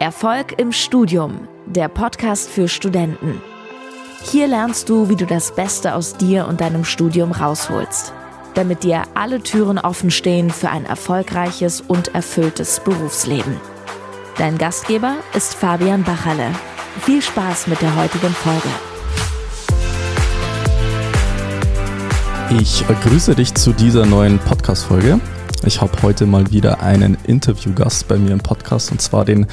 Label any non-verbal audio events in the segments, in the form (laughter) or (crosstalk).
Erfolg im Studium, der Podcast für Studenten. Hier lernst du, wie du das Beste aus dir und deinem Studium rausholst, damit dir alle Türen offen stehen für ein erfolgreiches und erfülltes Berufsleben. Dein Gastgeber ist Fabian Bachalle. Viel Spaß mit der heutigen Folge. Ich grüße dich zu dieser neuen Podcast-Folge. Ich habe heute mal wieder einen Interviewgast bei mir im Podcast und zwar den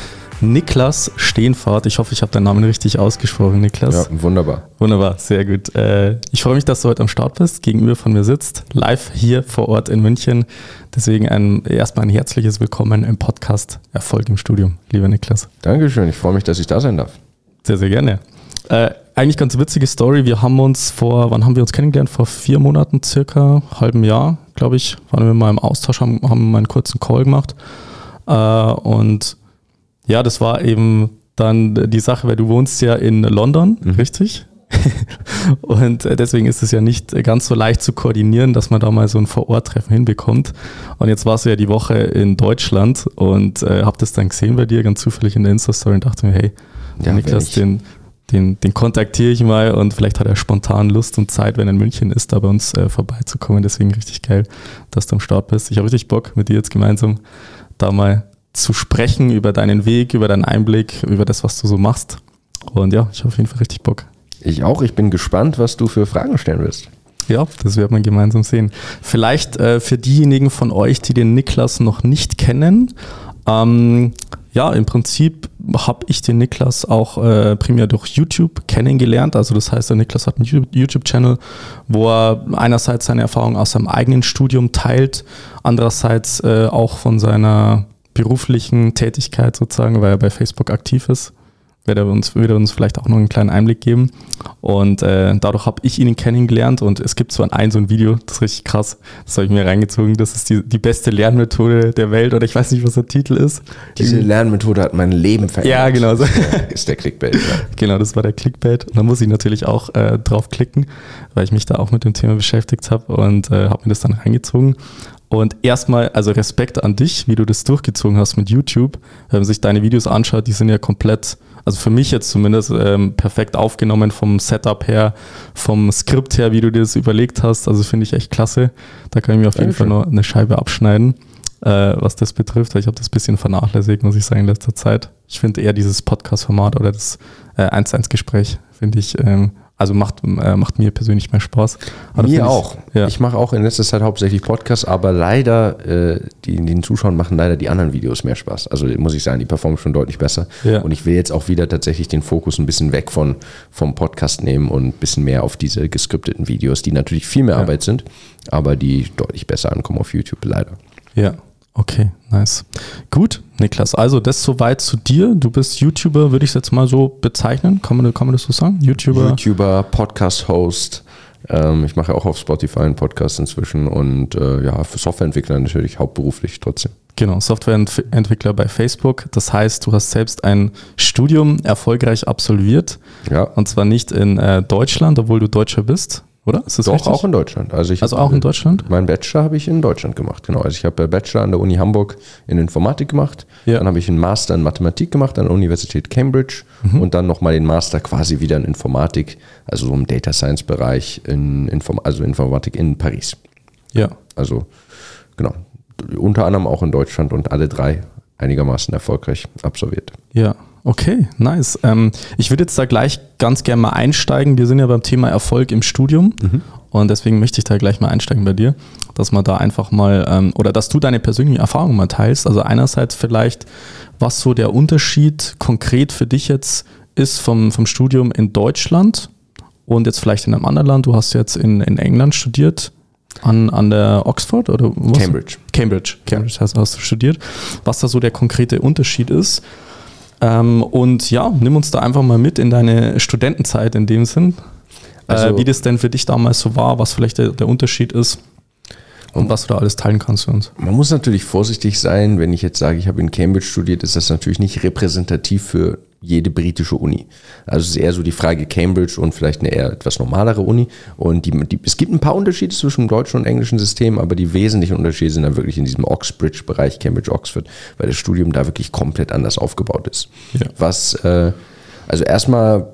Niklas Stehenfahrt. Ich hoffe, ich habe deinen Namen richtig ausgesprochen, Niklas. Ja, wunderbar. Wunderbar, sehr gut. Äh, ich freue mich, dass du heute am Start bist, gegenüber von mir sitzt, live hier vor Ort in München. Deswegen ein, erstmal ein herzliches Willkommen im Podcast Erfolg im Studium, lieber Niklas. Dankeschön, ich freue mich, dass ich da sein darf. Sehr, sehr gerne. Äh, eigentlich ganz witzige Story. Wir haben uns vor, wann haben wir uns kennengelernt? Vor vier Monaten circa, halbem Jahr, glaube ich, waren wir mal im Austausch, haben, haben mal einen kurzen Call gemacht. Äh, und ja, das war eben dann die Sache, weil du wohnst ja in London, mhm. richtig? (laughs) und äh, deswegen ist es ja nicht ganz so leicht zu koordinieren, dass man da mal so ein Vor-Ort-Treffen hinbekommt. Und jetzt warst du ja die Woche in Deutschland und äh, hab das dann gesehen bei dir, ganz zufällig in der Insta-Story und dachte mir, hey, ja, Niklas, den, den, den kontaktiere ich mal und vielleicht hat er spontan Lust und Zeit, wenn er in München ist, da bei uns äh, vorbeizukommen. Deswegen richtig geil, dass du am Start bist. Ich habe richtig Bock, mit dir jetzt gemeinsam da mal zu sprechen über deinen Weg, über deinen Einblick, über das, was du so machst. Und ja, ich habe auf jeden Fall richtig Bock. Ich auch. Ich bin gespannt, was du für Fragen stellen wirst. Ja, das wird man gemeinsam sehen. Vielleicht äh, für diejenigen von euch, die den Niklas noch nicht kennen, ähm, ja, im Prinzip habe ich den Niklas auch äh, primär durch YouTube kennengelernt. Also das heißt, der Niklas hat einen YouTube-Channel, wo er einerseits seine Erfahrungen aus seinem eigenen Studium teilt, andererseits äh, auch von seiner beruflichen Tätigkeit sozusagen, weil er bei Facebook aktiv ist. Wird er uns, würde uns vielleicht auch noch einen kleinen Einblick geben. Und äh, dadurch habe ich ihn kennengelernt und es gibt so ein, ein so ein Video, das ist richtig krass, das habe ich mir reingezogen, das ist die, die beste Lernmethode der Welt oder ich weiß nicht, was der Titel ist. Diese Lernmethode hat mein Leben verändert. Ja, genau. So. ist der Clickbait. Ja. (laughs) Genau, das war der Clickbait. Und da muss ich natürlich auch äh, drauf klicken, weil ich mich da auch mit dem Thema beschäftigt habe und äh, habe mir das dann reingezogen. Und erstmal, also Respekt an dich, wie du das durchgezogen hast mit YouTube. Wenn man sich deine Videos anschaut, die sind ja komplett, also für mich jetzt zumindest, ähm, perfekt aufgenommen vom Setup her, vom Skript her, wie du dir das überlegt hast. Also finde ich echt klasse. Da kann ich mir auf jeden Fall noch eine Scheibe abschneiden, äh, was das betrifft. Ich habe das ein bisschen vernachlässigt, muss ich sagen, in letzter Zeit. Ich finde eher dieses Podcast-Format oder das äh, 1-1-Gespräch, finde ich ähm, also macht, äh, macht mir persönlich mehr Spaß. Aber mir auch. Ich, ja. ich mache auch in letzter Zeit hauptsächlich Podcasts, aber leider, äh, die, den Zuschauern machen leider die anderen Videos mehr Spaß. Also muss ich sagen, die performen schon deutlich besser. Ja. Und ich will jetzt auch wieder tatsächlich den Fokus ein bisschen weg von, vom Podcast nehmen und ein bisschen mehr auf diese geskripteten Videos, die natürlich viel mehr ja. Arbeit sind, aber die deutlich besser ankommen auf YouTube, leider. Ja, Okay, nice. Gut, Niklas, also das soweit zu dir. Du bist YouTuber, würde ich es jetzt mal so bezeichnen. Kann man, kann man das so sagen? YouTuber? YouTuber, Podcast-Host. Ähm, ich mache auch auf Spotify einen Podcast inzwischen und äh, ja, für Softwareentwickler natürlich hauptberuflich trotzdem. Genau, Softwareentwickler bei Facebook. Das heißt, du hast selbst ein Studium erfolgreich absolviert. Ja. Und zwar nicht in äh, Deutschland, obwohl du Deutscher bist, oder? Ist das Doch, richtig? auch in Deutschland. Also, ich also auch in Deutschland? Mein Bachelor habe ich in Deutschland gemacht, genau. Also ich habe Bachelor an der Uni Hamburg in Informatik gemacht. Ja. Dann habe ich einen Master in Mathematik gemacht an der Universität Cambridge mhm. und dann nochmal den Master quasi wieder in Informatik, also so im Data Science Bereich, in Inform also Informatik in Paris. Ja. Also genau. Unter anderem auch in Deutschland und alle drei einigermaßen erfolgreich absolviert. Ja. Okay, nice. Ähm, ich würde jetzt da gleich ganz gerne mal einsteigen. Wir sind ja beim Thema Erfolg im Studium mhm. und deswegen möchte ich da gleich mal einsteigen bei dir, dass man da einfach mal ähm, oder dass du deine persönlichen Erfahrungen mal teilst. Also einerseits vielleicht, was so der Unterschied konkret für dich jetzt ist vom, vom Studium in Deutschland und jetzt vielleicht in einem anderen Land. Du hast jetzt in, in England studiert. An, an der Oxford oder was? Cambridge. Cambridge. Cambridge hast, hast du studiert. Was da so der konkrete Unterschied ist. Ähm, und ja, nimm uns da einfach mal mit in deine Studentenzeit in dem Sinn. Äh, also, äh, wie das denn für dich damals so war, was vielleicht der, der Unterschied ist und was du da alles teilen kannst für uns. Man muss natürlich vorsichtig sein, wenn ich jetzt sage, ich habe in Cambridge studiert, ist das natürlich nicht repräsentativ für jede britische Uni. Also es ist eher so die Frage Cambridge und vielleicht eine eher etwas normalere Uni. Und die, die, es gibt ein paar Unterschiede zwischen dem deutschen und englischen System, aber die wesentlichen Unterschiede sind dann wirklich in diesem Oxbridge-Bereich, Cambridge-Oxford, weil das Studium da wirklich komplett anders aufgebaut ist. Ja. Was äh, also erstmal,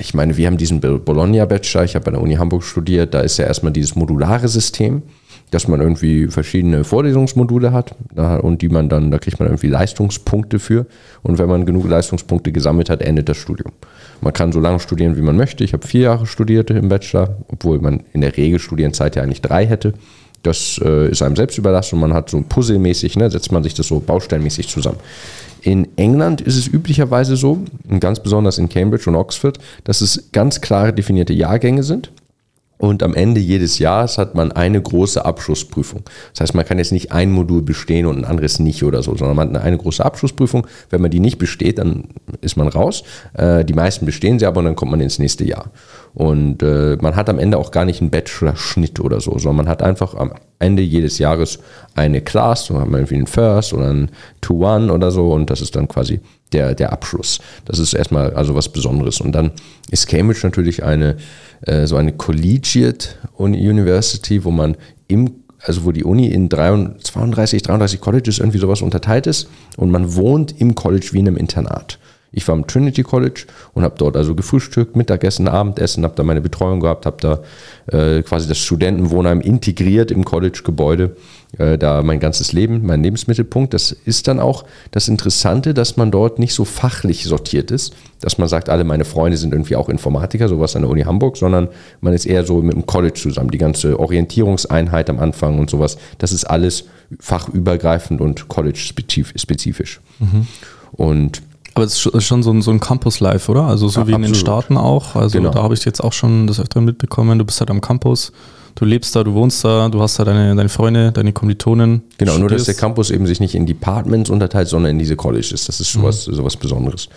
ich meine, wir haben diesen Bologna-Bachelor, ich habe an der Uni Hamburg studiert, da ist ja erstmal dieses modulare System dass man irgendwie verschiedene Vorlesungsmodule hat und die man dann, da kriegt man irgendwie Leistungspunkte für. Und wenn man genug Leistungspunkte gesammelt hat, endet das Studium. Man kann so lange studieren, wie man möchte. Ich habe vier Jahre studiert im Bachelor, obwohl man in der Regel Studienzeit ja eigentlich drei hätte. Das äh, ist einem selbst überlassen und man hat so puzzlemäßig, ne, setzt man sich das so baustellenmäßig zusammen. In England ist es üblicherweise so, und ganz besonders in Cambridge und Oxford, dass es ganz klare definierte Jahrgänge sind. Und am Ende jedes Jahres hat man eine große Abschlussprüfung. Das heißt, man kann jetzt nicht ein Modul bestehen und ein anderes nicht oder so, sondern man hat eine große Abschlussprüfung. Wenn man die nicht besteht, dann ist man raus. Äh, die meisten bestehen sie aber und dann kommt man ins nächste Jahr. Und äh, man hat am Ende auch gar nicht einen Bachelor-Schnitt oder so, sondern man hat einfach am Ende jedes Jahres eine Class, so hat man irgendwie einen First oder einen Two-One oder so und das ist dann quasi der, der Abschluss. Das ist erstmal also was Besonderes. Und dann ist Cambridge natürlich eine äh, so eine Collegiate University, wo man im also wo die Uni in 32, 33 Colleges irgendwie sowas unterteilt ist und man wohnt im College wie in einem Internat. Ich war am Trinity College und habe dort also gefrühstückt, Mittagessen, Abendessen, habe da meine Betreuung gehabt, habe da äh, quasi das Studentenwohnheim integriert im College-Gebäude äh, da mein ganzes Leben, mein Lebensmittelpunkt. Das ist dann auch das Interessante, dass man dort nicht so fachlich sortiert ist, dass man sagt, alle meine Freunde sind irgendwie auch Informatiker, sowas an der Uni Hamburg, sondern man ist eher so mit dem College zusammen. Die ganze Orientierungseinheit am Anfang und sowas, das ist alles fachübergreifend und college-spezifisch. Mhm. Und aber es ist schon so ein, so ein Campus-Life, oder? Also so ja, wie in den Staaten auch. Also genau. da habe ich jetzt auch schon das öfter mitbekommen. Du bist halt am Campus du lebst da, du wohnst da, du hast da deine, deine Freunde, deine Kommilitonen. Genau, studierst. nur dass der Campus eben sich nicht in Departments unterteilt, sondern in diese Colleges. Das ist sowas, mhm. sowas Besonderes.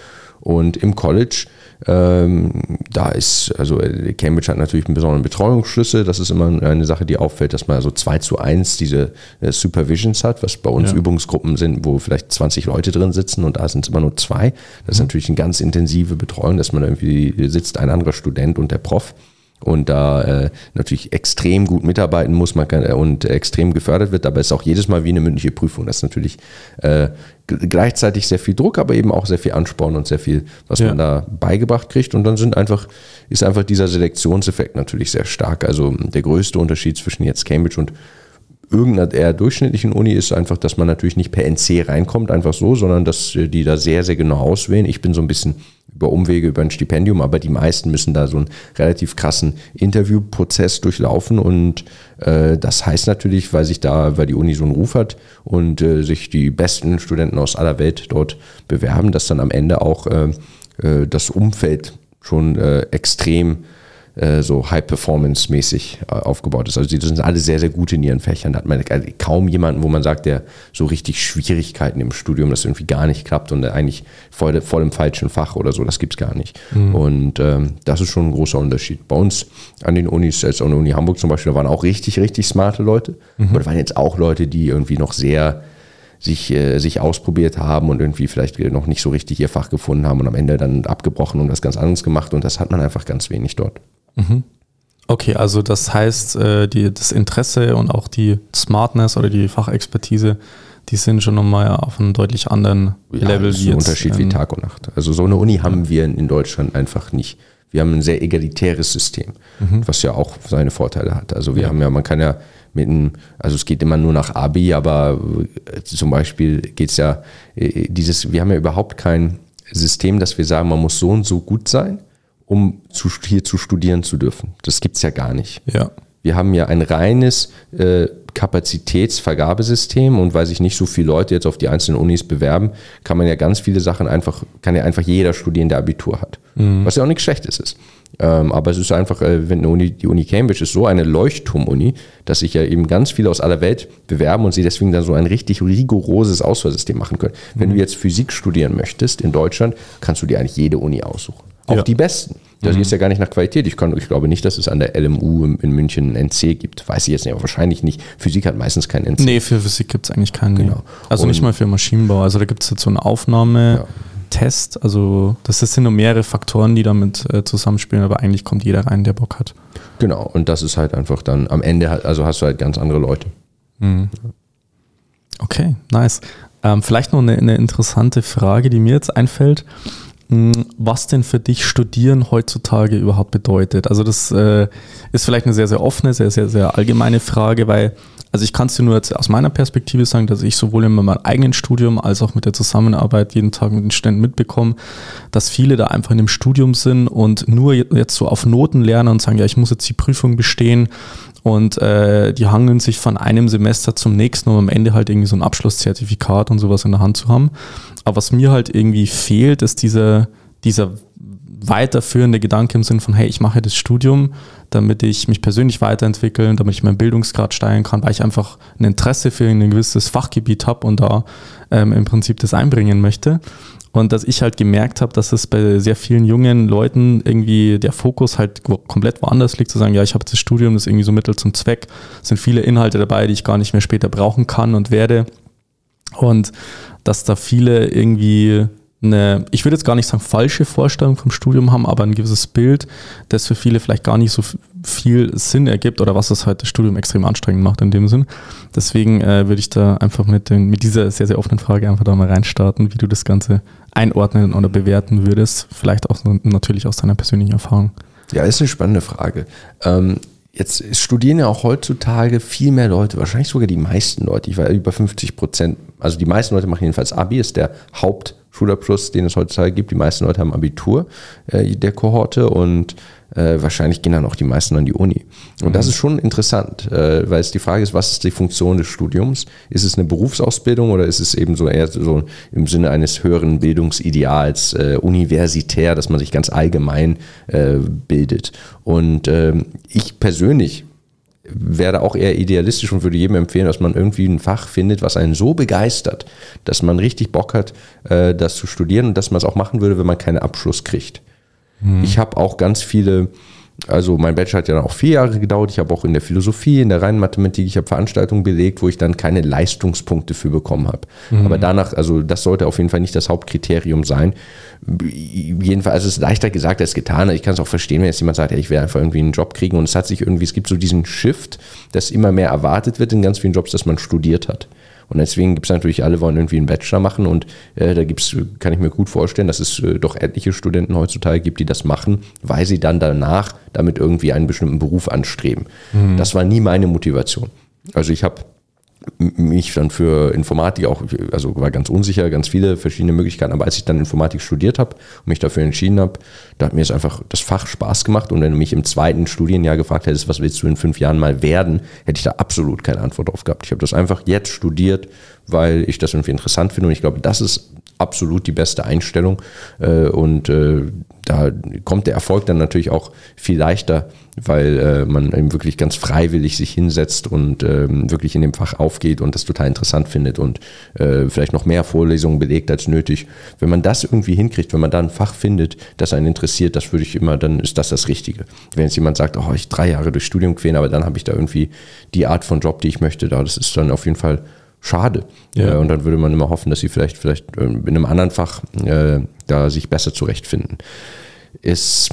Und im College, ähm, da ist, also Cambridge hat natürlich einen besonderen Betreuungsschlüssel. Das ist immer eine Sache, die auffällt, dass man also 2 zu 1 diese äh, Supervisions hat, was bei uns ja. Übungsgruppen sind, wo vielleicht 20 Leute drin sitzen und da sind es immer nur zwei. Das ist mhm. natürlich eine ganz intensive Betreuung, dass man irgendwie sitzt, ein anderer Student und der Prof und da äh, natürlich extrem gut mitarbeiten muss man kann, äh, und extrem gefördert wird, aber es ist auch jedes Mal wie eine mündliche Prüfung. Das ist natürlich äh, gleichzeitig sehr viel Druck, aber eben auch sehr viel Ansporn und sehr viel, was ja. man da beigebracht kriegt. Und dann sind einfach, ist einfach dieser Selektionseffekt natürlich sehr stark. Also der größte Unterschied zwischen jetzt Cambridge und irgendeiner eher durchschnittlichen Uni ist einfach, dass man natürlich nicht per NC reinkommt, einfach so, sondern dass äh, die da sehr, sehr genau auswählen. Ich bin so ein bisschen über Umwege, über ein Stipendium, aber die meisten müssen da so einen relativ krassen Interviewprozess durchlaufen und äh, das heißt natürlich, weil sich da, weil die Uni so einen Ruf hat und äh, sich die besten Studenten aus aller Welt dort bewerben, dass dann am Ende auch äh, äh das Umfeld schon äh, extrem so High-Performance-mäßig äh, aufgebaut ist. Also die sind alle sehr, sehr gut in ihren Fächern. Da hat man kaum jemanden, wo man sagt, der so richtig Schwierigkeiten im Studium, das irgendwie gar nicht klappt und eigentlich voll, voll im falschen Fach oder so, das gibt es gar nicht. Mhm. Und ähm, das ist schon ein großer Unterschied. Bei uns an den Unis, jetzt an der Uni Hamburg zum Beispiel, da waren auch richtig, richtig smarte Leute. Mhm. Aber da waren jetzt auch Leute, die irgendwie noch sehr sich, äh, sich ausprobiert haben und irgendwie vielleicht noch nicht so richtig ihr Fach gefunden haben und am Ende dann abgebrochen und was ganz anderes gemacht und das hat man einfach ganz wenig dort. Mhm. Okay, also das heißt, äh, die, das Interesse und auch die Smartness oder die Fachexpertise, die sind schon nochmal auf einem deutlich anderen ja, Level. Das ist ein Unterschied wie Tag und Nacht. Also so eine Uni haben wir in Deutschland einfach nicht. Wir haben ein sehr egalitäres System, mhm. was ja auch seine Vorteile hat. Also wir ja. haben ja, man kann ja mit einem, also es geht immer nur nach Abi, aber äh, zum Beispiel geht es ja, äh, dieses, wir haben ja überhaupt kein System, dass wir sagen, man muss so und so gut sein, um zu, hier zu studieren zu dürfen. Das gibt es ja gar nicht. Ja. Wir haben ja ein reines äh, Kapazitätsvergabesystem und weil sich nicht so viele Leute jetzt auf die einzelnen Unis bewerben, kann man ja ganz viele Sachen einfach, kann ja einfach jeder studieren, der Abitur hat. Mhm. Was ja auch nichts Schlechtes ist. Ähm, aber es ist einfach, äh, wenn Uni, die Uni Cambridge ist so eine Leuchtturm-Uni, dass sich ja eben ganz viele aus aller Welt bewerben und sie deswegen dann so ein richtig rigoroses Auswahlsystem machen können. Wenn mhm. du jetzt Physik studieren möchtest in Deutschland, kannst du dir eigentlich jede Uni aussuchen. Auch ja. die besten. Das mhm. ist ja gar nicht nach Qualität. Ich, kann, ich glaube nicht, dass es an der LMU in München ein NC gibt. Weiß ich jetzt nicht, aber wahrscheinlich nicht. Physik hat meistens keinen NC. Nee, für Physik gibt es eigentlich keinen. Genau. Also Und nicht mal für Maschinenbau. Also da gibt es jetzt so eine Aufnahme. Ja Test. Also das sind nur mehrere Faktoren, die damit äh, zusammenspielen, aber eigentlich kommt jeder rein, der Bock hat. Genau, und das ist halt einfach dann am Ende, also hast du halt ganz andere Leute. Mhm. Okay, nice. Ähm, vielleicht noch eine, eine interessante Frage, die mir jetzt einfällt was denn für dich Studieren heutzutage überhaupt bedeutet. Also das äh, ist vielleicht eine sehr, sehr offene, sehr, sehr, sehr allgemeine Frage, weil, also ich kann es dir nur jetzt aus meiner Perspektive sagen, dass ich sowohl in meinem eigenen Studium als auch mit der Zusammenarbeit jeden Tag mit den Studenten mitbekomme, dass viele da einfach in dem Studium sind und nur jetzt so auf Noten lernen und sagen, ja, ich muss jetzt die Prüfung bestehen und äh, die hangeln sich von einem Semester zum nächsten, um am Ende halt irgendwie so ein Abschlusszertifikat und sowas in der Hand zu haben. Aber was mir halt irgendwie fehlt, ist dieser, dieser weiterführende Gedanke im Sinn von, hey, ich mache das Studium, damit ich mich persönlich weiterentwickeln, damit ich meinen Bildungsgrad steigern kann, weil ich einfach ein Interesse für ein gewisses Fachgebiet habe und da ähm, im Prinzip das einbringen möchte. Und dass ich halt gemerkt habe, dass es bei sehr vielen jungen Leuten irgendwie der Fokus halt komplett woanders liegt, zu sagen, ja, ich habe das Studium, das ist irgendwie so Mittel zum Zweck. Es sind viele Inhalte dabei, die ich gar nicht mehr später brauchen kann und werde. Und dass da viele irgendwie eine, ich würde jetzt gar nicht sagen falsche Vorstellung vom Studium haben, aber ein gewisses Bild, das für viele vielleicht gar nicht so viel Sinn ergibt oder was das halt das Studium extrem anstrengend macht in dem Sinn. Deswegen äh, würde ich da einfach mit, den, mit dieser sehr, sehr offenen Frage einfach da mal reinstarten, wie du das Ganze einordnen oder bewerten würdest, vielleicht auch natürlich aus deiner persönlichen Erfahrung. Ja, ist eine spannende Frage. Ähm, Jetzt studieren ja auch heutzutage viel mehr Leute, wahrscheinlich sogar die meisten Leute. Ich war über 50 Prozent, also die meisten Leute machen jedenfalls Abi, ist der Hauptschulabschluss, den es heutzutage gibt. Die meisten Leute haben Abitur äh, der Kohorte und äh, wahrscheinlich gehen dann auch die meisten an die Uni. Und mhm. das ist schon interessant, äh, weil es die Frage ist, was ist die Funktion des Studiums? Ist es eine Berufsausbildung oder ist es eben so eher so im Sinne eines höheren Bildungsideals äh, universitär, dass man sich ganz allgemein äh, bildet? Und ähm, ich persönlich wäre auch eher idealistisch und würde jedem empfehlen, dass man irgendwie ein Fach findet, was einen so begeistert, dass man richtig Bock hat, äh, das zu studieren und dass man es auch machen würde, wenn man keinen Abschluss kriegt. Mhm. Ich habe auch ganz viele, also mein Bachelor hat ja dann auch vier Jahre gedauert. Ich habe auch in der Philosophie, in der reinen Mathematik, ich habe Veranstaltungen belegt, wo ich dann keine Leistungspunkte für bekommen habe. Mhm. Aber danach, also das sollte auf jeden Fall nicht das Hauptkriterium sein. Jedenfalls also es ist leichter gesagt als getan. Ich kann es auch verstehen, wenn jetzt jemand sagt, ja, ich will einfach irgendwie einen Job kriegen und es hat sich irgendwie, es gibt so diesen Shift, dass immer mehr erwartet wird in ganz vielen Jobs, dass man studiert hat. Und deswegen gibt es natürlich, alle wollen irgendwie einen Bachelor machen und äh, da gibt's, kann ich mir gut vorstellen, dass es äh, doch etliche Studenten heutzutage gibt, die das machen, weil sie dann danach damit irgendwie einen bestimmten Beruf anstreben. Mhm. Das war nie meine Motivation. Also ich habe mich dann für Informatik auch, also war ganz unsicher, ganz viele verschiedene Möglichkeiten, aber als ich dann Informatik studiert habe und mich dafür entschieden habe, da hat mir es einfach das Fach Spaß gemacht. Und wenn du mich im zweiten Studienjahr gefragt hättest, was willst du in fünf Jahren mal werden, hätte ich da absolut keine Antwort drauf gehabt. Ich habe das einfach jetzt studiert, weil ich das irgendwie interessant finde. Und ich glaube, das ist absolut die beste Einstellung äh, und äh, da kommt der Erfolg dann natürlich auch viel leichter, weil äh, man eben wirklich ganz freiwillig sich hinsetzt und ähm, wirklich in dem Fach aufgeht und das total interessant findet und äh, vielleicht noch mehr Vorlesungen belegt als nötig. Wenn man das irgendwie hinkriegt, wenn man da ein Fach findet, das einen interessiert, das würde ich immer, dann ist das das Richtige. Wenn jetzt jemand sagt, oh, ich drei Jahre durch Studium quälen, aber dann habe ich da irgendwie die Art von Job, die ich möchte, da, das ist dann auf jeden Fall schade. Ja. Äh, und dann würde man immer hoffen, dass sie vielleicht, vielleicht äh, in einem anderen Fach äh, da sich besser zurechtfinden. Es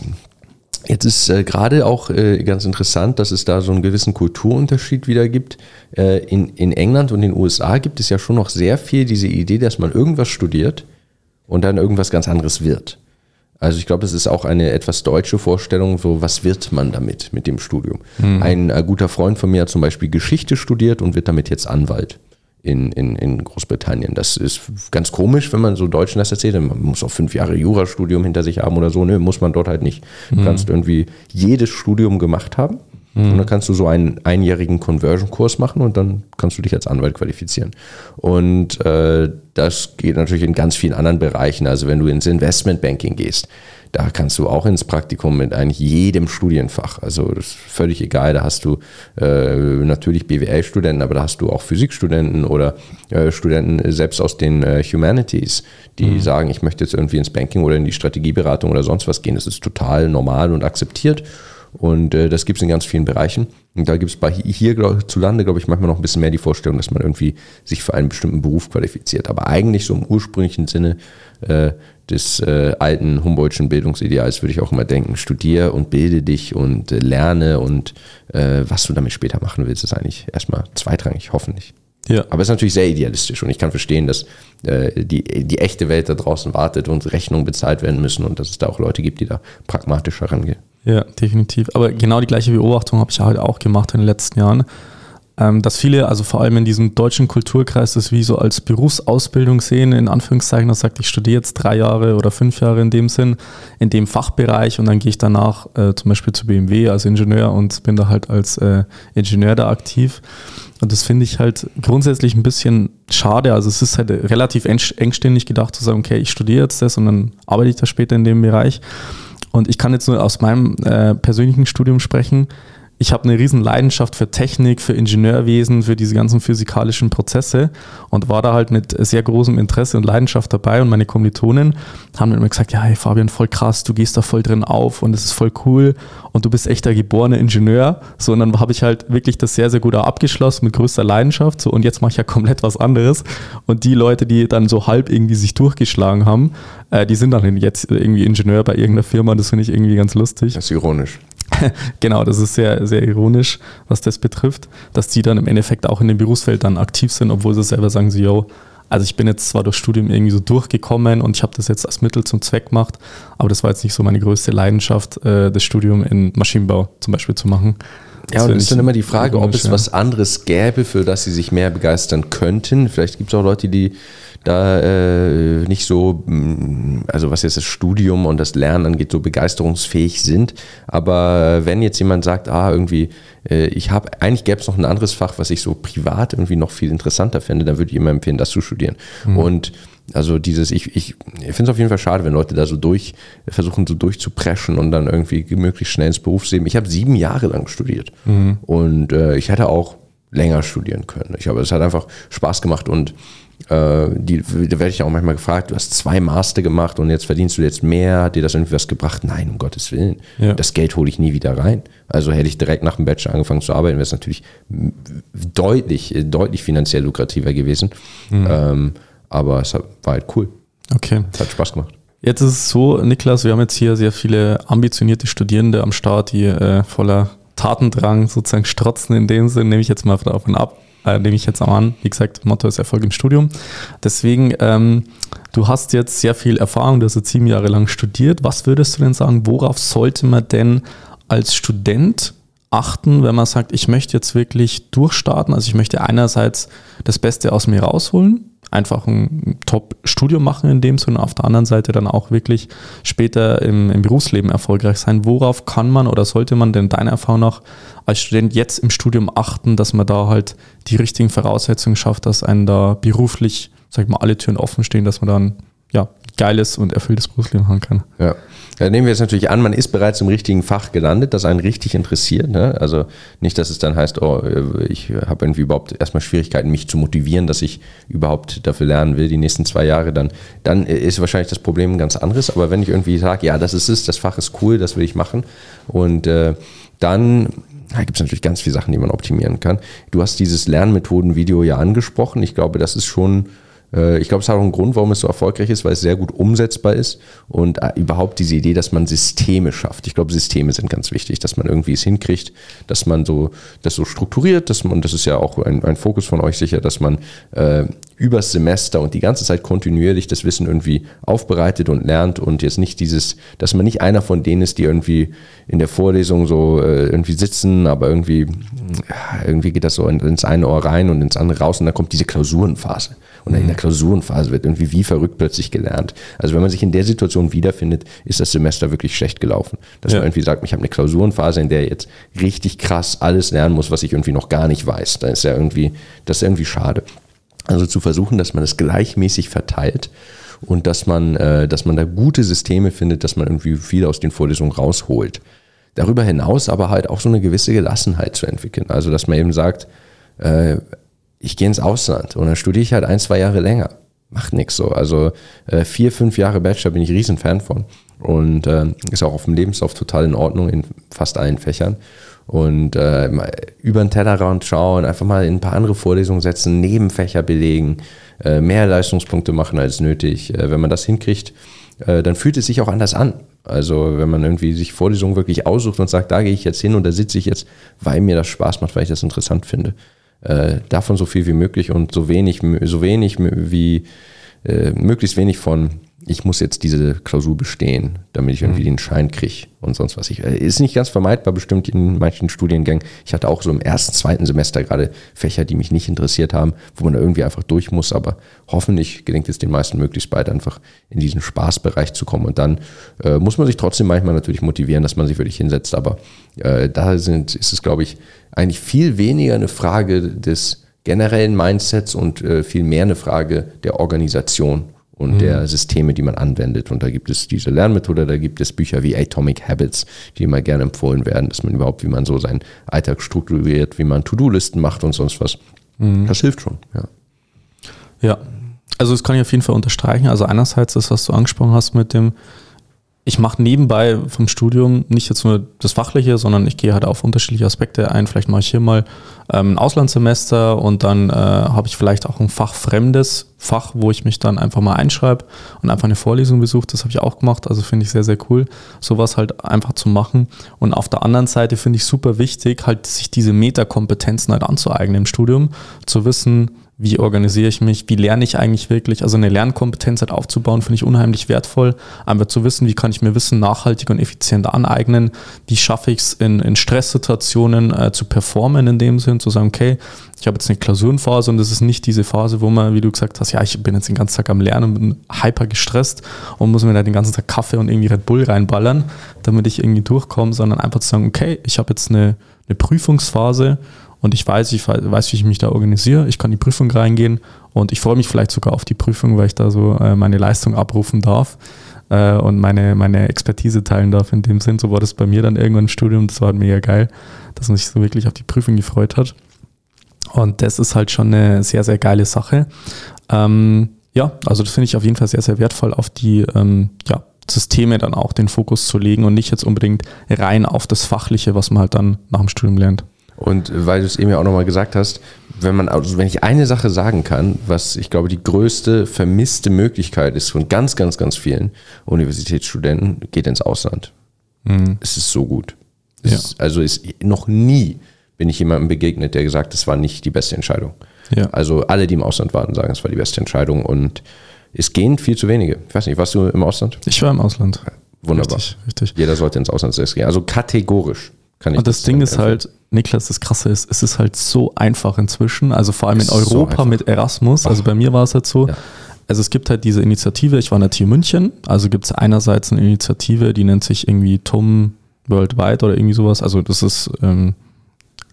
Jetzt ist äh, gerade auch äh, ganz interessant, dass es da so einen gewissen Kulturunterschied wieder gibt. Äh, in, in England und den USA gibt es ja schon noch sehr viel diese Idee, dass man irgendwas studiert und dann irgendwas ganz anderes wird. Also ich glaube, das ist auch eine etwas deutsche Vorstellung, so was wird man damit, mit dem Studium. Mhm. Ein äh, guter Freund von mir hat zum Beispiel Geschichte studiert und wird damit jetzt Anwalt in, in, in Großbritannien. Das ist ganz komisch, wenn man so Deutschen das erzählt. Man muss auch fünf Jahre Jurastudium hinter sich haben oder so. Ne, muss man dort halt nicht. Du mhm. kannst irgendwie jedes Studium gemacht haben. Mhm. Und dann kannst du so einen einjährigen Conversion-Kurs machen und dann kannst du dich als Anwalt qualifizieren. Und äh, das geht natürlich in ganz vielen anderen Bereichen. Also wenn du ins Investmentbanking gehst, da kannst du auch ins Praktikum mit eigentlich jedem Studienfach. Also das ist völlig egal. Da hast du äh, natürlich BWL-Studenten, aber da hast du auch Physikstudenten oder äh, Studenten selbst aus den äh, Humanities, die mhm. sagen, ich möchte jetzt irgendwie ins Banking oder in die Strategieberatung oder sonst was gehen. Das ist total normal und akzeptiert. Und äh, das gibt es in ganz vielen Bereichen. Und da gibt es bei hier glaub, zu Lande, glaube ich, manchmal noch ein bisschen mehr die Vorstellung, dass man irgendwie sich für einen bestimmten Beruf qualifiziert. Aber eigentlich so im ursprünglichen Sinne äh, des äh, alten Humboldtschen Bildungsideals würde ich auch immer denken, studier und bilde dich und äh, lerne und äh, was du damit später machen willst, ist eigentlich erstmal zweitrangig, hoffentlich. Ja. Aber es ist natürlich sehr idealistisch und ich kann verstehen, dass äh, die, die echte Welt da draußen wartet und Rechnungen bezahlt werden müssen und dass es da auch Leute gibt, die da pragmatischer rangehen. Ja, definitiv. Aber genau die gleiche Beobachtung habe ich halt auch gemacht in den letzten Jahren dass viele, also vor allem in diesem deutschen Kulturkreis, das wie so als Berufsausbildung sehen, in Anführungszeichen, das sagt, ich studiere jetzt drei Jahre oder fünf Jahre in dem Sinn, in dem Fachbereich und dann gehe ich danach äh, zum Beispiel zu BMW als Ingenieur und bin da halt als äh, Ingenieur da aktiv. Und das finde ich halt grundsätzlich ein bisschen schade. Also es ist halt relativ engständig gedacht zu sagen, okay, ich studiere jetzt das und dann arbeite ich da später in dem Bereich. Und ich kann jetzt nur aus meinem äh, persönlichen Studium sprechen ich habe eine riesen Leidenschaft für Technik, für Ingenieurwesen, für diese ganzen physikalischen Prozesse und war da halt mit sehr großem Interesse und Leidenschaft dabei und meine Kommilitonen haben dann immer gesagt, ja, hey Fabian, voll krass, du gehst da voll drin auf und es ist voll cool und du bist echt der geborene Ingenieur. So, und dann habe ich halt wirklich das sehr, sehr gut abgeschlossen mit größter Leidenschaft so und jetzt mache ich ja komplett was anderes und die Leute, die dann so halb irgendwie sich durchgeschlagen haben, äh, die sind dann jetzt irgendwie Ingenieur bei irgendeiner Firma, das finde ich irgendwie ganz lustig. Das ist ironisch. (laughs) genau, das ist sehr, sehr ironisch, was das betrifft, dass die dann im Endeffekt auch in dem Berufsfeld dann aktiv sind, obwohl sie selber sagen, so, yo, also ich bin jetzt zwar durch Studium irgendwie so durchgekommen und ich habe das jetzt als Mittel zum Zweck gemacht, aber das war jetzt nicht so meine größte Leidenschaft, äh, das Studium in Maschinenbau zum Beispiel zu machen. Ja, und es ist dann immer die Frage, ob es ja. was anderes gäbe, für das sie sich mehr begeistern könnten. Vielleicht gibt es auch Leute, die da äh, nicht so, mm, also was jetzt das Studium und das Lernen angeht, so begeisterungsfähig sind. Aber wenn jetzt jemand sagt, ah, irgendwie, äh, ich habe, eigentlich gäbe es noch ein anderes Fach, was ich so privat irgendwie noch viel interessanter fände, dann würde ich immer empfehlen, das zu studieren. Mhm. Und also dieses, ich, ich, ich finde es auf jeden Fall schade, wenn Leute da so durch, versuchen so durchzupreschen und dann irgendwie möglichst schnell ins Berufsleben. Ich habe sieben Jahre lang studiert mhm. und äh, ich hätte auch länger studieren können. Ich habe, es hat einfach Spaß gemacht und die, da werde ich auch manchmal gefragt, du hast zwei Master gemacht und jetzt verdienst du jetzt mehr, hat dir das irgendwie was gebracht? Nein, um Gottes Willen. Ja. Das Geld hole ich nie wieder rein. Also hätte ich direkt nach dem Bachelor angefangen zu arbeiten, wäre es natürlich deutlich, deutlich finanziell lukrativer gewesen. Mhm. Ähm, aber es war halt cool. Okay. Es hat Spaß gemacht. Jetzt ist es so, Niklas, wir haben jetzt hier sehr viele ambitionierte Studierende am Start, die äh, voller Tatendrang sozusagen strotzen in dem Sinn, nehme ich jetzt mal davon ab äh, nehme ich jetzt auch an. Wie gesagt, Motto ist Erfolg im Studium. Deswegen, ähm, du hast jetzt sehr viel Erfahrung, du hast jetzt sieben Jahre lang studiert. Was würdest du denn sagen, worauf sollte man denn als Student achten, wenn man sagt, ich möchte jetzt wirklich durchstarten? Also ich möchte einerseits das Beste aus mir rausholen, einfach ein Top-Studium machen in dem Sinne, auf der anderen Seite dann auch wirklich später im, im, Berufsleben erfolgreich sein. Worauf kann man oder sollte man denn deiner Erfahrung nach als Student jetzt im Studium achten, dass man da halt die richtigen Voraussetzungen schafft, dass einen da beruflich, sag ich mal, alle Türen offen stehen, dass man dann ja, geiles und erfülltes Berufsleben haben kann. Ja. Da nehmen wir jetzt natürlich an, man ist bereits im richtigen Fach gelandet, das einen richtig interessiert. Ne? Also nicht, dass es dann heißt, oh, ich habe irgendwie überhaupt erstmal Schwierigkeiten, mich zu motivieren, dass ich überhaupt dafür lernen will, die nächsten zwei Jahre. Dann, dann ist wahrscheinlich das Problem ein ganz anderes. Aber wenn ich irgendwie sage, ja, das ist es, das Fach ist cool, das will ich machen. Und äh, dann da gibt es natürlich ganz viele Sachen, die man optimieren kann. Du hast dieses Lernmethoden-Video ja angesprochen. Ich glaube, das ist schon äh, ich glaube, es hat auch einen Grund, warum es so erfolgreich ist, weil es sehr gut umsetzbar ist und äh, überhaupt diese Idee, dass man Systeme schafft. Ich glaube, Systeme sind ganz wichtig, dass man irgendwie es hinkriegt, dass man so das so strukturiert, dass man, das ist ja auch ein, ein Fokus von euch sicher, dass man äh, übers Semester und die ganze Zeit kontinuierlich das Wissen irgendwie aufbereitet und lernt und jetzt nicht dieses, dass man nicht einer von denen ist, die irgendwie in der Vorlesung so äh, irgendwie sitzen, aber irgendwie, irgendwie geht das so ins eine Ohr rein und ins andere raus und dann kommt diese Klausurenphase. Und in der mhm. Klausurenphase wird irgendwie wie verrückt plötzlich gelernt. Also wenn man sich in der Situation wiederfindet, ist das Semester wirklich schlecht gelaufen. Dass ja. man irgendwie sagt, ich habe eine Klausurenphase, in der jetzt richtig krass alles lernen muss, was ich irgendwie noch gar nicht weiß. Da ist ja irgendwie, das ist irgendwie schade. Also zu versuchen, dass man das gleichmäßig verteilt und dass man, äh, dass man da gute Systeme findet, dass man irgendwie viel aus den Vorlesungen rausholt. Darüber hinaus aber halt auch so eine gewisse Gelassenheit zu entwickeln. Also dass man eben sagt, äh, ich gehe ins Ausland und dann studiere ich halt ein, zwei Jahre länger. Macht nichts so. Also äh, vier, fünf Jahre Bachelor bin ich riesen Fan von. Und äh, ist auch auf dem Lebenslauf total in Ordnung in fast allen Fächern. Und äh, über den Tellerrand schauen, einfach mal in ein paar andere Vorlesungen setzen, Nebenfächer belegen, äh, mehr Leistungspunkte machen als nötig. Äh, wenn man das hinkriegt, äh, dann fühlt es sich auch anders an. Also wenn man irgendwie sich Vorlesungen wirklich aussucht und sagt, da gehe ich jetzt hin und da sitze ich jetzt, weil mir das Spaß macht, weil ich das interessant finde. Äh, davon so viel wie möglich und so wenig, so wenig wie äh, möglichst wenig von ich muss jetzt diese Klausur bestehen, damit ich irgendwie mhm. den Schein kriege und sonst was. Ich, äh, ist nicht ganz vermeidbar, bestimmt in manchen Studiengängen. Ich hatte auch so im ersten, zweiten Semester gerade Fächer, die mich nicht interessiert haben, wo man da irgendwie einfach durch muss, aber hoffentlich gelingt es den meisten möglichst bald einfach in diesen Spaßbereich zu kommen. Und dann äh, muss man sich trotzdem manchmal natürlich motivieren, dass man sich wirklich hinsetzt, aber äh, da sind, ist es, glaube ich, eigentlich viel weniger eine Frage des generellen Mindsets und äh, viel mehr eine Frage der Organisation und mhm. der Systeme, die man anwendet. Und da gibt es diese Lernmethode, da gibt es Bücher wie Atomic Habits, die immer gerne empfohlen werden, dass man überhaupt, wie man so seinen Alltag strukturiert, wie man To-Do-Listen macht und sonst was. Mhm. Das hilft schon, ja. Ja, also das kann ich auf jeden Fall unterstreichen. Also einerseits das, was du angesprochen hast mit dem ich mache nebenbei vom Studium nicht jetzt nur das Fachliche, sondern ich gehe halt auf unterschiedliche Aspekte ein. Vielleicht mache ich hier mal ähm, ein Auslandssemester und dann äh, habe ich vielleicht auch ein fachfremdes Fach, wo ich mich dann einfach mal einschreibe und einfach eine Vorlesung besuche. Das habe ich auch gemacht. Also finde ich sehr, sehr cool, sowas halt einfach zu machen. Und auf der anderen Seite finde ich super wichtig, halt sich diese Metakompetenzen halt anzueignen im Studium, zu wissen, wie organisiere ich mich, wie lerne ich eigentlich wirklich. Also eine Lernkompetenz halt aufzubauen, finde ich unheimlich wertvoll. Einfach zu wissen, wie kann ich mir Wissen nachhaltig und effizient aneignen, wie schaffe ich es in, in Stresssituationen äh, zu performen in dem Sinn, zu sagen, okay, ich habe jetzt eine Klausurenphase und das ist nicht diese Phase, wo man, wie du gesagt hast, ja, ich bin jetzt den ganzen Tag am Lernen und bin hyper gestresst und muss mir da den ganzen Tag Kaffee und irgendwie Red Bull reinballern, damit ich irgendwie durchkomme, sondern einfach zu sagen, okay, ich habe jetzt eine, eine Prüfungsphase und ich weiß, ich weiß, wie ich mich da organisiere. Ich kann die Prüfung reingehen und ich freue mich vielleicht sogar auf die Prüfung, weil ich da so äh, meine Leistung abrufen darf äh, und meine, meine Expertise teilen darf in dem Sinn. So war das bei mir dann irgendwann im Studium. Das war halt mega geil, dass man sich so wirklich auf die Prüfung gefreut hat. Und das ist halt schon eine sehr, sehr geile Sache. Ähm, ja, also das finde ich auf jeden Fall sehr, sehr wertvoll, auf die ähm, ja, Systeme dann auch den Fokus zu legen und nicht jetzt unbedingt rein auf das Fachliche, was man halt dann nach dem Studium lernt. Und weil du es eben ja auch nochmal gesagt hast, wenn man, also wenn ich eine Sache sagen kann, was ich glaube die größte vermisste Möglichkeit ist von ganz, ganz, ganz vielen Universitätsstudenten, geht ins Ausland. Mhm. Es ist so gut. Ja. ist, also ist noch nie bin ich jemandem begegnet, der gesagt, es war nicht die beste Entscheidung. Ja. Also alle, die im Ausland waren, sagen, es war die beste Entscheidung und es gehen viel zu wenige. Ich weiß nicht, warst du im Ausland? Ich war im Ausland. Wunderbar. Richtig, richtig. Jeder sollte ins Ausland gehen. Also kategorisch. Kann ich und das, Ding ist halt, Niklas, das Krasse ist, es ist halt so einfach inzwischen, also vor allem in Europa so mit Erasmus, also bei mir war es halt so, ja. also es gibt halt diese Initiative, ich war in der TU München, also gibt es einerseits eine Initiative, die nennt sich irgendwie TUM Worldwide oder irgendwie sowas, also das ist, ähm,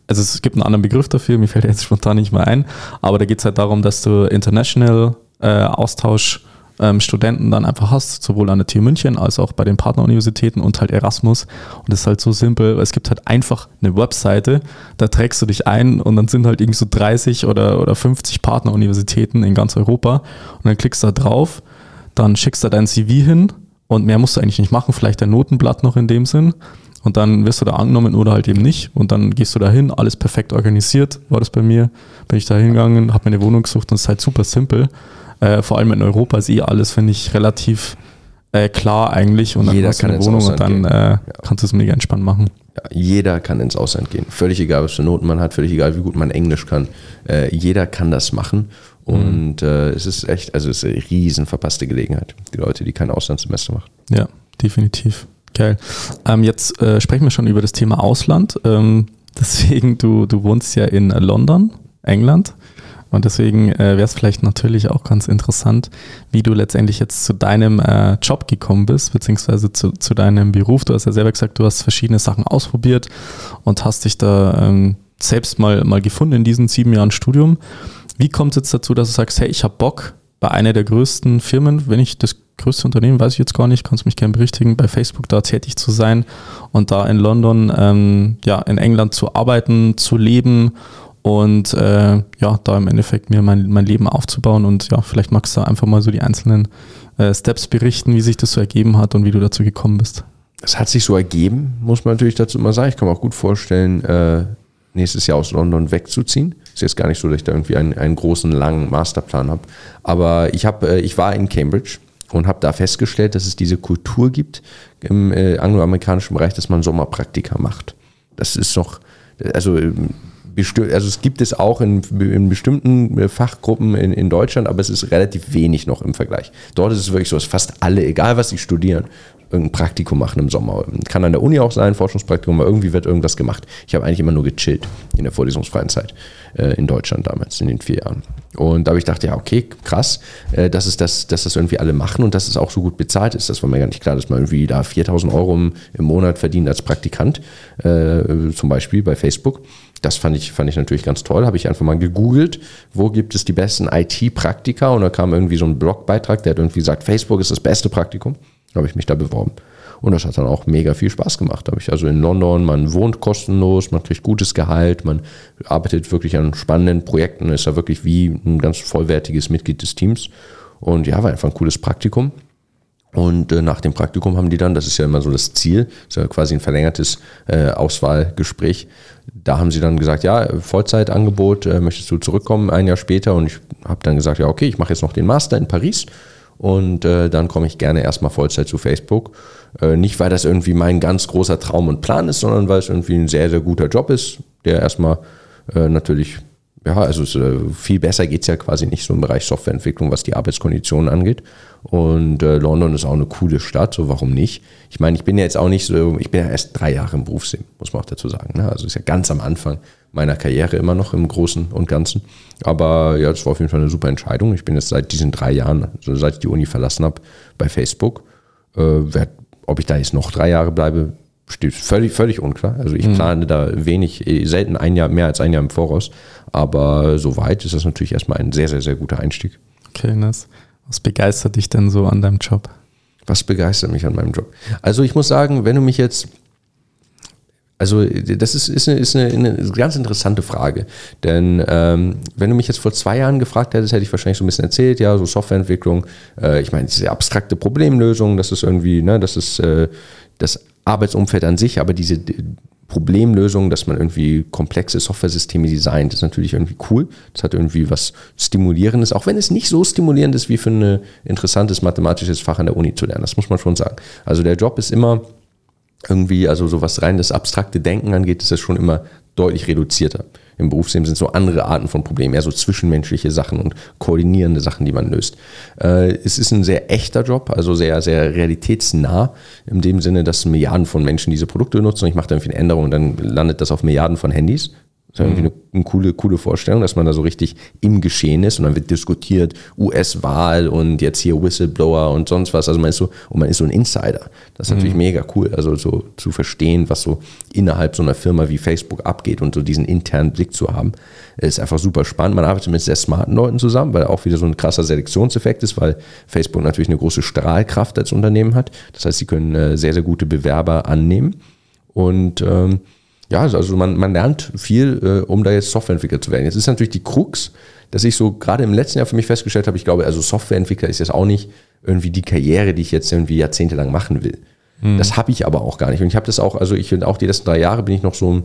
also es gibt einen anderen Begriff dafür, mir fällt jetzt spontan nicht mehr ein, aber da geht es halt darum, dass du International äh, Austausch ähm, Studenten dann einfach hast, sowohl an der TU München als auch bei den Partneruniversitäten und halt Erasmus. Und das ist halt so simpel, es gibt halt einfach eine Webseite, da trägst du dich ein und dann sind halt irgendwie so 30 oder, oder 50 Partneruniversitäten in ganz Europa und dann klickst du da drauf, dann schickst du dein CV hin und mehr musst du eigentlich nicht machen, vielleicht dein Notenblatt noch in dem Sinn. Und dann wirst du da angenommen oder halt eben nicht. Und dann gehst du da hin, alles perfekt organisiert, war das bei mir. Bin ich da hingegangen, habe mir eine Wohnung gesucht und es ist halt super simpel. Äh, vor allem in Europa ist eh alles, finde ich, relativ äh, klar eigentlich. Und dann jeder hast du eine Wohnung und dann äh, ja. kannst du es mega entspannt machen. Ja, jeder kann ins Ausland gehen. Völlig egal, was für Noten man hat, völlig egal, wie gut man Englisch kann. Äh, jeder kann das machen. Und mhm. Es ist echt, also es ist eine riesen verpasste Gelegenheit. Die Leute, die kein Auslandssemester machen. Ja, definitiv. Geil. Ähm, jetzt äh, sprechen wir schon über das Thema Ausland. Ähm, (laughs) deswegen, du, du wohnst ja in London, England. Und deswegen äh, wäre es vielleicht natürlich auch ganz interessant, wie du letztendlich jetzt zu deinem äh, Job gekommen bist, beziehungsweise zu, zu deinem Beruf. Du hast ja selber gesagt, du hast verschiedene Sachen ausprobiert und hast dich da ähm, selbst mal, mal gefunden in diesen sieben Jahren Studium. Wie kommt es jetzt dazu, dass du sagst, hey, ich habe Bock, bei einer der größten Firmen, wenn ich das größte Unternehmen, weiß ich jetzt gar nicht, kannst mich gerne berichtigen, bei Facebook da tätig zu sein und da in London, ähm, ja, in England zu arbeiten, zu leben und äh, ja, da im Endeffekt mir mein, mein Leben aufzubauen und ja, vielleicht magst du einfach mal so die einzelnen äh, Steps berichten, wie sich das so ergeben hat und wie du dazu gekommen bist. Es hat sich so ergeben, muss man natürlich dazu mal sagen. Ich kann mir auch gut vorstellen, äh, nächstes Jahr aus London wegzuziehen. Ist jetzt gar nicht so, dass ich da irgendwie einen, einen großen, langen Masterplan habe. Aber ich, hab, äh, ich war in Cambridge und habe da festgestellt, dass es diese Kultur gibt im äh, angloamerikanischen Bereich, dass man Sommerpraktika macht. Das ist noch, also also es gibt es auch in, in bestimmten äh, Fachgruppen in, in, Deutschland, aber es ist relativ wenig noch im Vergleich. Dort ist es wirklich so, dass fast alle, egal was sie studieren, irgendein Praktikum machen im Sommer. Kann an der Uni auch sein, Forschungspraktikum, aber irgendwie wird irgendwas gemacht. Ich habe eigentlich immer nur gechillt in der vorlesungsfreien Zeit äh, in Deutschland damals, in den vier Jahren. Und da habe ich gedacht, ja, okay, krass, äh, dass, es das, dass das irgendwie alle machen und dass es auch so gut bezahlt ist. Das war mir gar nicht klar, dass man irgendwie da 4000 Euro im, im Monat verdient als Praktikant, äh, zum Beispiel bei Facebook. Das fand ich, fand ich natürlich ganz toll. Habe ich einfach mal gegoogelt, wo gibt es die besten IT-Praktika und da kam irgendwie so ein Blogbeitrag, der hat irgendwie gesagt, Facebook ist das beste Praktikum habe ich mich da beworben. Und das hat dann auch mega viel Spaß gemacht. Da habe ich also in London, man wohnt kostenlos, man kriegt gutes Gehalt, man arbeitet wirklich an spannenden Projekten, ist ja wirklich wie ein ganz vollwertiges Mitglied des Teams. Und ja, war einfach ein cooles Praktikum. Und äh, nach dem Praktikum haben die dann, das ist ja immer so das Ziel, ist ja quasi ein verlängertes äh, Auswahlgespräch. Da haben sie dann gesagt, ja, Vollzeitangebot, äh, möchtest du zurückkommen ein Jahr später? Und ich habe dann gesagt, ja, okay, ich mache jetzt noch den Master in Paris und äh, dann komme ich gerne erstmal Vollzeit zu Facebook. Äh, nicht, weil das irgendwie mein ganz großer Traum und Plan ist, sondern weil es irgendwie ein sehr, sehr guter Job ist, der erstmal äh, natürlich, ja, also es, äh, viel besser geht es ja quasi nicht so im Bereich Softwareentwicklung, was die Arbeitskonditionen angeht. Und äh, London ist auch eine coole Stadt, so warum nicht? Ich meine, ich bin ja jetzt auch nicht so, ich bin ja erst drei Jahre im Berufsleben, muss man auch dazu sagen. Ne? Also ist ja ganz am Anfang meiner Karriere immer noch im Großen und Ganzen. Aber ja, das war auf jeden Fall eine super Entscheidung. Ich bin jetzt seit diesen drei Jahren, also seit ich die Uni verlassen habe, bei Facebook. Äh, ob ich da jetzt noch drei Jahre bleibe, steht völlig, völlig unklar. Also ich mhm. plane da wenig, eh, selten ein Jahr, mehr als ein Jahr im Voraus. Aber soweit ist das natürlich erstmal ein sehr, sehr, sehr guter Einstieg. Okay, nice. Was begeistert dich denn so an deinem Job? Was begeistert mich an meinem Job? Also ich muss sagen, wenn du mich jetzt also das ist, ist, eine, ist eine, eine ganz interessante Frage. Denn ähm, wenn du mich jetzt vor zwei Jahren gefragt hättest, hätte ich wahrscheinlich so ein bisschen erzählt, ja, so Softwareentwicklung, äh, ich meine, diese abstrakte Problemlösung, das ist irgendwie, ne, das ist äh, das Arbeitsumfeld an sich, aber diese Problemlösung, dass man irgendwie komplexe Software-Systeme designt, ist natürlich irgendwie cool. Das hat irgendwie was Stimulierendes, auch wenn es nicht so stimulierend ist, wie für ein interessantes mathematisches Fach an der Uni zu lernen. Das muss man schon sagen. Also der Job ist immer irgendwie, also so was rein das abstrakte Denken angeht, ist das schon immer deutlich reduzierter. Im Berufsleben sind so andere Arten von Problemen, eher so zwischenmenschliche Sachen und koordinierende Sachen, die man löst. Äh, es ist ein sehr echter Job, also sehr, sehr realitätsnah, in dem Sinne, dass Milliarden von Menschen diese Produkte nutzen und ich mache da irgendwie eine Änderung und dann landet das auf Milliarden von Handys. Das ist irgendwie eine, eine, coole, coole Vorstellung, dass man da so richtig im Geschehen ist und dann wird diskutiert, US-Wahl und jetzt hier Whistleblower und sonst was. Also man ist so, und man ist so ein Insider. Das ist mhm. natürlich mega cool. Also so zu verstehen, was so innerhalb so einer Firma wie Facebook abgeht und so diesen internen Blick zu haben, ist einfach super spannend. Man arbeitet mit sehr smarten Leuten zusammen, weil auch wieder so ein krasser Selektionseffekt ist, weil Facebook natürlich eine große Strahlkraft als Unternehmen hat. Das heißt, sie können äh, sehr, sehr gute Bewerber annehmen. Und ähm, ja, also man, man lernt viel, äh, um da jetzt Softwareentwickler zu werden. Jetzt ist natürlich die Krux, dass ich so gerade im letzten Jahr für mich festgestellt habe, ich glaube, also Softwareentwickler ist jetzt auch nicht irgendwie die Karriere, die ich jetzt irgendwie jahrzehntelang machen will. Mhm. Das habe ich aber auch gar nicht. Und ich habe das auch, also ich finde auch die letzten drei Jahre bin ich noch so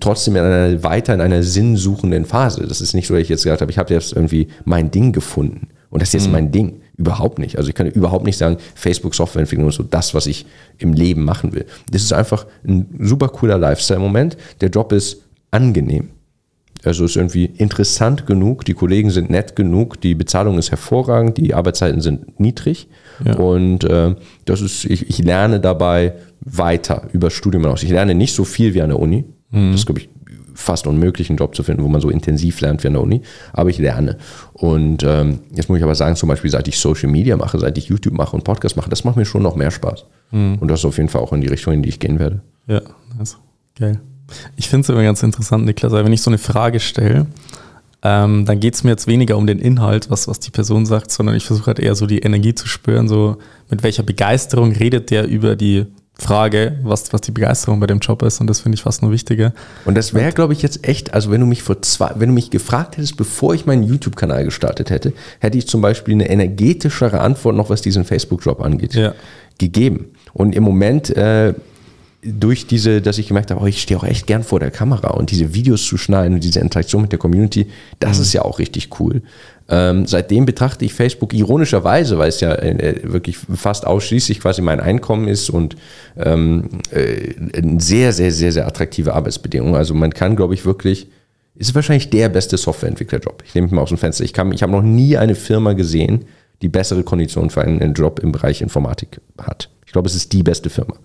trotzdem in einer, weiter in einer sinnsuchenden Phase. Das ist nicht so, dass ich jetzt gesagt habe, ich habe jetzt irgendwie mein Ding gefunden. Und das ist jetzt mhm. mein Ding. Überhaupt nicht. Also ich kann überhaupt nicht sagen, Facebook-Softwareentwicklung ist so das, was ich im Leben machen will. Das ist einfach ein super cooler Lifestyle-Moment. Der Job ist angenehm. Also ist irgendwie interessant genug, die Kollegen sind nett genug, die Bezahlung ist hervorragend, die Arbeitszeiten sind niedrig ja. und äh, das ist, ich, ich, lerne dabei weiter über Studium hinaus. Ich lerne nicht so viel wie an der Uni. Mhm. Das glaube ich fast unmöglich, einen Job zu finden, wo man so intensiv lernt wie an der Uni. Aber ich lerne. Und ähm, jetzt muss ich aber sagen, zum Beispiel, seit ich Social Media mache, seit ich YouTube mache und Podcast mache, das macht mir schon noch mehr Spaß. Mhm. Und das ist auf jeden Fall auch in die Richtung, in die ich gehen werde. Ja, ist geil. Ich finde es immer ganz interessant, Niklas, wenn ich so eine Frage stelle, ähm, dann geht es mir jetzt weniger um den Inhalt, was, was die Person sagt, sondern ich versuche halt eher so die Energie zu spüren, so mit welcher Begeisterung redet der über die Frage, was, was die Begeisterung bei dem Job ist und das finde ich fast nur wichtiger. Und das wäre, glaube ich, jetzt echt, also wenn du mich vor zwei, wenn du mich gefragt hättest, bevor ich meinen YouTube-Kanal gestartet hätte, hätte ich zum Beispiel eine energetischere Antwort noch, was diesen Facebook-Job angeht, ja. gegeben. Und im Moment äh, durch diese, dass ich gemerkt habe, oh, ich stehe auch echt gern vor der Kamera und diese Videos zu schneiden und diese Interaktion mit der Community, das mhm. ist ja auch richtig cool. Ähm, seitdem betrachte ich Facebook ironischerweise, weil es ja äh, wirklich fast ausschließlich quasi mein Einkommen ist und ähm, äh, sehr, sehr, sehr, sehr attraktive Arbeitsbedingungen. Also man kann, glaube ich, wirklich, ist wahrscheinlich der beste Softwareentwicklerjob. Ich nehme mich mal aus dem Fenster. Ich, ich habe noch nie eine Firma gesehen, die bessere Konditionen für einen Job im Bereich Informatik hat. Ich glaube, es ist die beste Firma.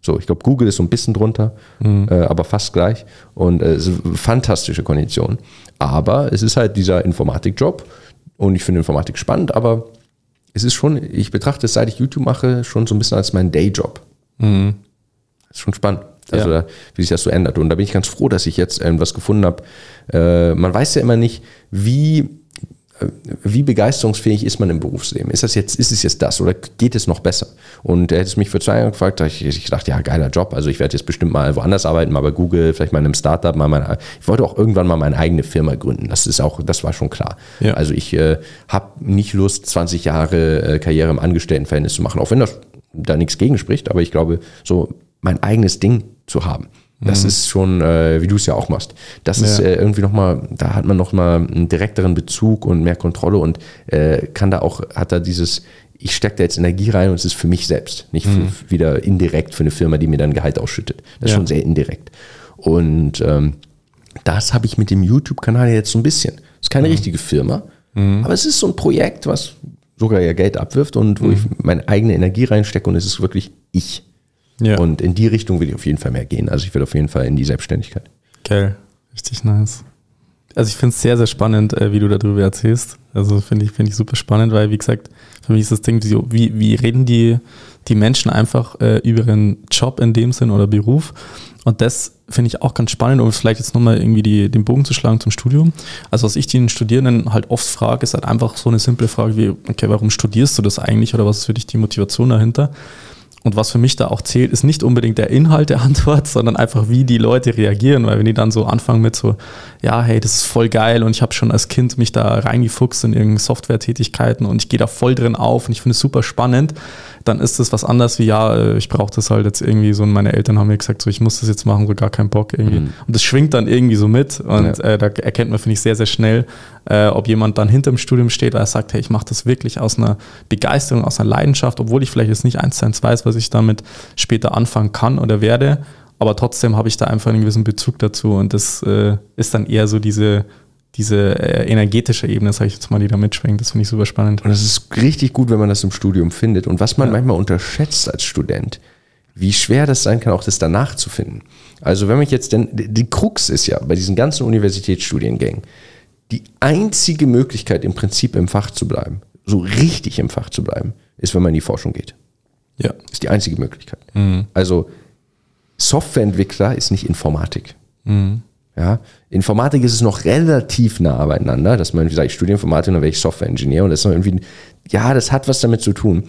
So, ich glaube, Google ist so ein bisschen drunter, mhm. äh, aber fast gleich. Und äh, es ist eine fantastische Kondition. Aber es ist halt dieser Informatikjob und ich finde Informatik spannend, aber es ist schon, ich betrachte es, seit ich YouTube mache, schon so ein bisschen als mein Dayjob. Mhm. Ist schon spannend. Also, ja. wie sich das so ändert. Und da bin ich ganz froh, dass ich jetzt irgendwas gefunden habe. Äh, man weiß ja immer nicht, wie wie begeisterungsfähig ist man im Berufsleben? Ist das jetzt, ist es jetzt das oder geht es noch besser? Und er hätte es mich für zwei Jahre gefragt, ich, ich dachte, ja, geiler Job. Also ich werde jetzt bestimmt mal woanders arbeiten, mal bei Google, vielleicht mal in einem Startup, mal meine, ich wollte auch irgendwann mal meine eigene Firma gründen. Das ist auch, das war schon klar. Ja. Also ich äh, habe nicht Lust, 20 Jahre äh, Karriere im Angestelltenverhältnis zu machen, auch wenn das da nichts gegen spricht, aber ich glaube, so mein eigenes Ding zu haben. Das mhm. ist schon, äh, wie du es ja auch machst. Das ja. ist äh, irgendwie nochmal, da hat man nochmal einen direkteren Bezug und mehr Kontrolle und äh, kann da auch, hat da dieses, ich stecke da jetzt Energie rein und es ist für mich selbst, nicht mhm. für, wieder indirekt für eine Firma, die mir dann Gehalt ausschüttet. Das ist ja. schon sehr indirekt. Und ähm, das habe ich mit dem YouTube-Kanal jetzt so ein bisschen. Ist keine mhm. richtige Firma, mhm. aber es ist so ein Projekt, was sogar ja Geld abwirft und wo mhm. ich meine eigene Energie reinstecke und es ist wirklich ich. Ja. Und in die Richtung will ich auf jeden Fall mehr gehen. Also ich will auf jeden Fall in die Selbstständigkeit. Geil, richtig nice. Also ich finde es sehr, sehr spannend, äh, wie du darüber erzählst. Also finde ich, finde ich super spannend, weil wie gesagt, für mich ist das Ding, wie, wie reden die, die Menschen einfach äh, über ihren Job in dem Sinn oder Beruf. Und das finde ich auch ganz spannend, um vielleicht jetzt nochmal irgendwie die, den Bogen zu schlagen zum Studium. Also was ich den Studierenden halt oft frage, ist halt einfach so eine simple Frage wie, okay, warum studierst du das eigentlich oder was ist für dich die Motivation dahinter? Und was für mich da auch zählt, ist nicht unbedingt der Inhalt der (laughs) Antwort, sondern einfach, wie die Leute reagieren. Weil wenn die dann so anfangen mit so, ja, hey, das ist voll geil und ich habe schon als Kind mich da reingefuchst in irgendeine Software-Tätigkeiten und ich gehe da voll drin auf und ich finde es super spannend, dann ist das was anderes wie, ja, äh, ich brauche das halt jetzt irgendwie so und meine Eltern haben mir gesagt, so, ich muss das jetzt machen, so gar keinen Bock irgendwie. Mhm. Und das schwingt dann irgendwie so mit und ja. äh, da erkennt man, finde ich, sehr, sehr schnell, äh, ob jemand dann hinter dem Studium steht, oder sagt, hey, ich mache das wirklich aus einer Begeisterung, aus einer Leidenschaft, obwohl ich vielleicht jetzt nicht eins zu eins weiß, was ich damit später anfangen kann oder werde. Aber trotzdem habe ich da einfach einen gewissen Bezug dazu und das äh, ist dann eher so diese diese äh, energetische Ebene, sage ich jetzt mal, die da mitschwingt. Das finde ich super spannend. Und das ist richtig gut, wenn man das im Studium findet. Und was man ja. manchmal unterschätzt als Student, wie schwer das sein kann, auch das danach zu finden. Also wenn man jetzt, denn die Krux ist ja bei diesen ganzen Universitätsstudiengängen, die einzige Möglichkeit im Prinzip im Fach zu bleiben, so richtig im Fach zu bleiben, ist, wenn man in die Forschung geht. Ja. Ist die einzige Möglichkeit. Mhm. Also Softwareentwickler ist nicht Informatik. Mhm. Ja, Informatik ist es noch relativ nah beieinander, dass man, wie gesagt, ich studiere Informatik und dann werde ich Software-Ingenieur und das ist noch irgendwie, ja, das hat was damit zu tun.